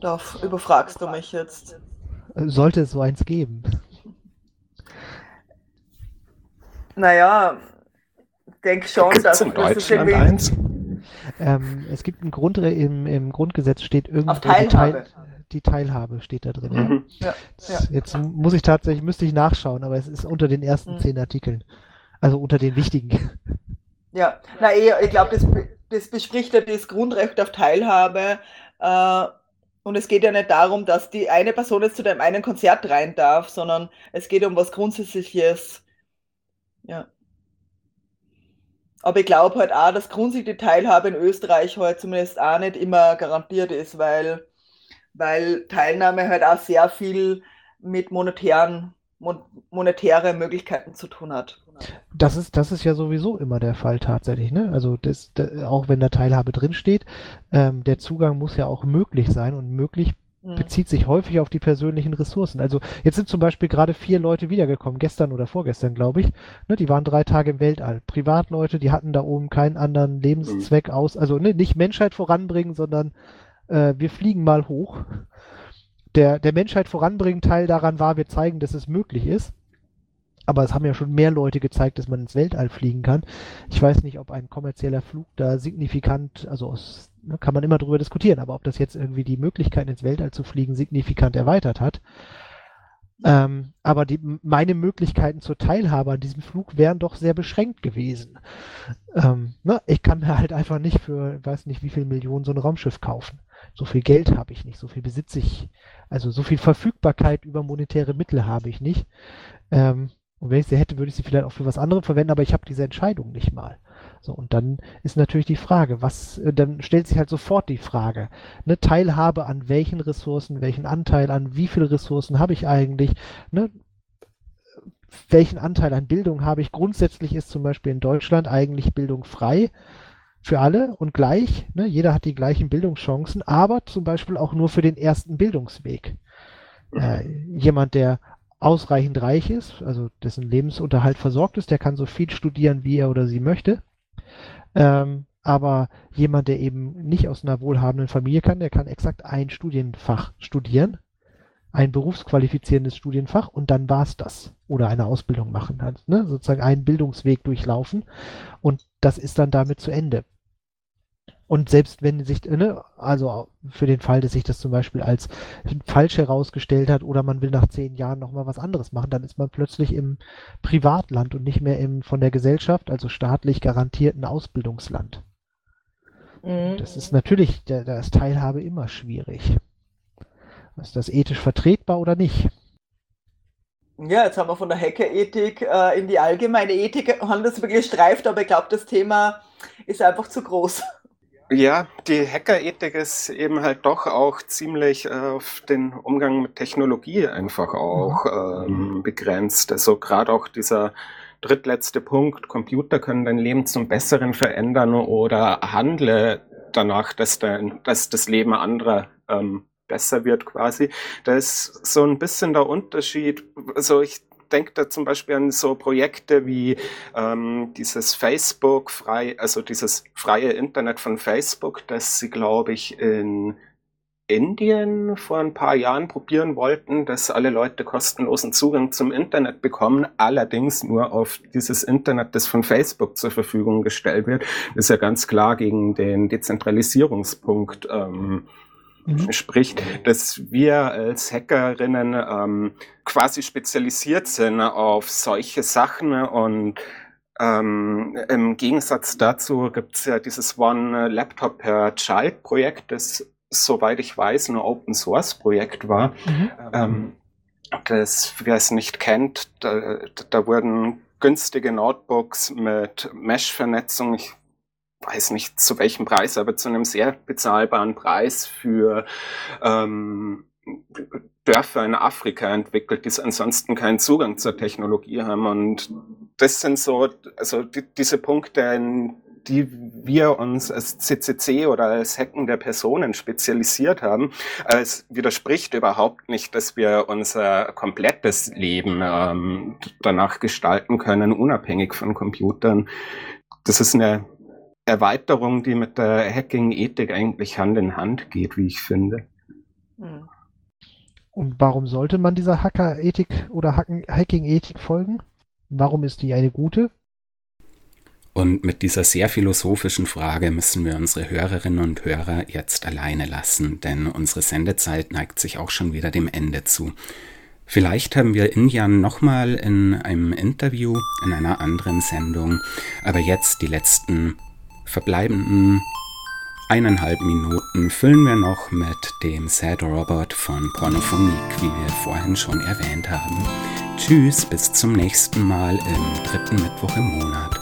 da überfragst du mich jetzt. Sollte es so eins geben? Naja, denke schon, Gibt's dass in Deutschland eins? Ähm, es gibt ein Grund, im, im Grundgesetz steht irgendwo Teilhabe. Die, Teil, die Teilhabe steht da drin. Mhm. Ja. Ja, Jetzt muss ich tatsächlich, müsste ich nachschauen, aber es ist unter den ersten mhm. zehn Artikeln. Also unter den wichtigen. Ja, na eh, ich glaube, das, das bespricht ja das Grundrecht auf Teilhabe. Äh, und es geht ja nicht darum, dass die eine Person jetzt zu dem einen Konzert rein darf, sondern es geht um was Grundsätzliches. Ja. Aber ich glaube halt auch, dass grundsätzlich die Teilhabe in Österreich halt zumindest auch nicht immer garantiert ist, weil, weil Teilnahme halt auch sehr viel mit monetären, monetäre Möglichkeiten zu tun hat. Das ist, das ist ja sowieso immer der Fall tatsächlich, ne? Also das, das auch wenn da Teilhabe drinsteht, ähm, der Zugang muss ja auch möglich sein und möglich Mhm. bezieht sich häufig auf die persönlichen Ressourcen. Also jetzt sind zum Beispiel gerade vier Leute wiedergekommen, gestern oder vorgestern, glaube ich. Ne, die waren drei Tage im Weltall. Privatleute, die hatten da oben keinen anderen Lebenszweck aus. Also ne, nicht Menschheit voranbringen, sondern äh, wir fliegen mal hoch. Der, der Menschheit voranbringen Teil daran war, wir zeigen, dass es möglich ist. Aber es haben ja schon mehr Leute gezeigt, dass man ins Weltall fliegen kann. Ich weiß nicht, ob ein kommerzieller Flug da signifikant, also aus, ne, kann man immer drüber diskutieren, aber ob das jetzt irgendwie die Möglichkeit ins Weltall zu fliegen signifikant erweitert hat. Ähm, aber die, meine Möglichkeiten zur Teilhabe an diesem Flug wären doch sehr beschränkt gewesen. Ähm, ne, ich kann mir halt einfach nicht für, weiß nicht, wie viel Millionen so ein Raumschiff kaufen. So viel Geld habe ich nicht, so viel besitze ich, also so viel Verfügbarkeit über monetäre Mittel habe ich nicht. Ähm, und wenn ich sie hätte, würde ich sie vielleicht auch für was anderes verwenden, aber ich habe diese Entscheidung nicht mal. So, und dann ist natürlich die Frage, was, äh, dann stellt sich halt sofort die Frage, ne, Teilhabe an welchen Ressourcen, welchen Anteil an wie viele Ressourcen habe ich eigentlich, ne, welchen Anteil an Bildung habe ich? Grundsätzlich ist zum Beispiel in Deutschland eigentlich Bildung frei für alle und gleich. Ne? Jeder hat die gleichen Bildungschancen, aber zum Beispiel auch nur für den ersten Bildungsweg. Äh, jemand, der ausreichend reich ist, also dessen Lebensunterhalt versorgt ist, der kann so viel studieren, wie er oder sie möchte. Ähm, aber jemand, der eben nicht aus einer wohlhabenden Familie kann, der kann exakt ein Studienfach studieren, ein berufsqualifizierendes Studienfach und dann war's das. Oder eine Ausbildung machen, halt, ne? sozusagen einen Bildungsweg durchlaufen und das ist dann damit zu Ende. Und selbst wenn sich, ne, also für den Fall, dass sich das zum Beispiel als falsch herausgestellt hat oder man will nach zehn Jahren nochmal was anderes machen, dann ist man plötzlich im Privatland und nicht mehr im von der Gesellschaft, also staatlich garantierten Ausbildungsland. Mhm. Das ist natürlich, da, da ist Teilhabe immer schwierig. Ist das ethisch vertretbar oder nicht? Ja, jetzt haben wir von der Hackerethik äh, in die allgemeine Ethik haben das wirklich gestreift, aber ich glaube, das Thema ist einfach zu groß. Ja, die Hackerethik ist eben halt doch auch ziemlich äh, auf den Umgang mit Technologie einfach auch ähm, begrenzt. Also gerade auch dieser drittletzte Punkt, Computer können dein Leben zum Besseren verändern oder handle danach, dass, der, dass das Leben anderer ähm, besser wird quasi. Da ist so ein bisschen der Unterschied. Also ich denke da zum Beispiel an so Projekte wie ähm, dieses Facebook frei, also dieses freie Internet von Facebook, das sie, glaube ich, in Indien vor ein paar Jahren probieren wollten, dass alle Leute kostenlosen Zugang zum Internet bekommen, allerdings nur auf dieses Internet, das von Facebook zur Verfügung gestellt wird. Das ist ja ganz klar gegen den Dezentralisierungspunkt ähm, mhm. spricht, dass wir als Hackerinnen ähm, quasi spezialisiert sind auf solche Sachen und ähm, Im Gegensatz dazu gibt es ja dieses One Laptop per Child Projekt, das soweit ich weiß, ein Open Source Projekt war. Mhm. Ähm, das, wer es nicht kennt, da, da wurden günstige Notebooks mit Mesh-Vernetzung, ich weiß nicht zu welchem Preis, aber zu einem sehr bezahlbaren Preis für ähm, Dörfer in Afrika entwickelt, die ansonsten keinen Zugang zur Technologie haben. Und das sind so, also die, diese Punkte, in die wir uns als CCC oder als Hacken der Personen spezialisiert haben, es widerspricht überhaupt nicht, dass wir unser komplettes Leben ähm, danach gestalten können, unabhängig von Computern. Das ist eine Erweiterung, die mit der Hacking-Ethik eigentlich Hand in Hand geht, wie ich finde. Hm. Und warum sollte man dieser Hacker-Ethik oder Hacking-Ethik folgen? Warum ist die eine gute? Und mit dieser sehr philosophischen Frage müssen wir unsere Hörerinnen und Hörer jetzt alleine lassen, denn unsere Sendezeit neigt sich auch schon wieder dem Ende zu. Vielleicht haben wir Injan nochmal in einem Interview, in einer anderen Sendung, aber jetzt die letzten verbleibenden eineinhalb Minuten füllen wir noch mit dem Sad Robot von Pornophonique, wie wir vorhin schon erwähnt haben. Tschüss, bis zum nächsten Mal im dritten Mittwoch im Monat.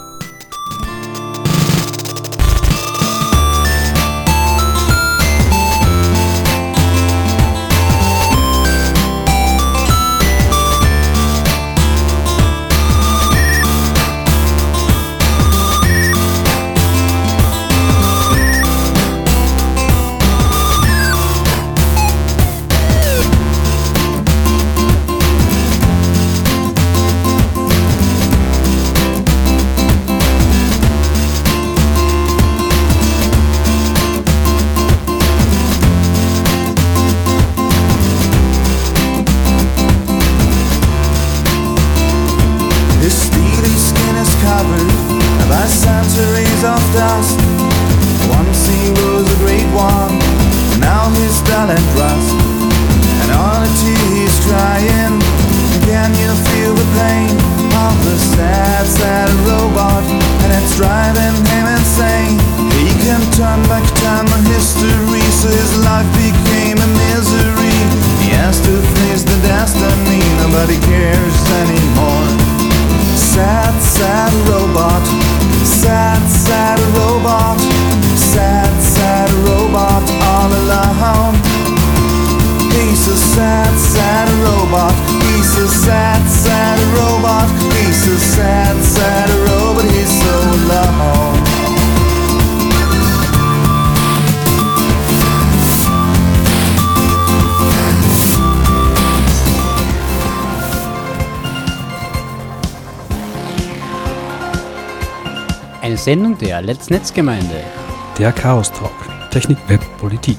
Sendung der Let's Netzgemeinde. Der Chaos Talk. Technik, Web, Politik.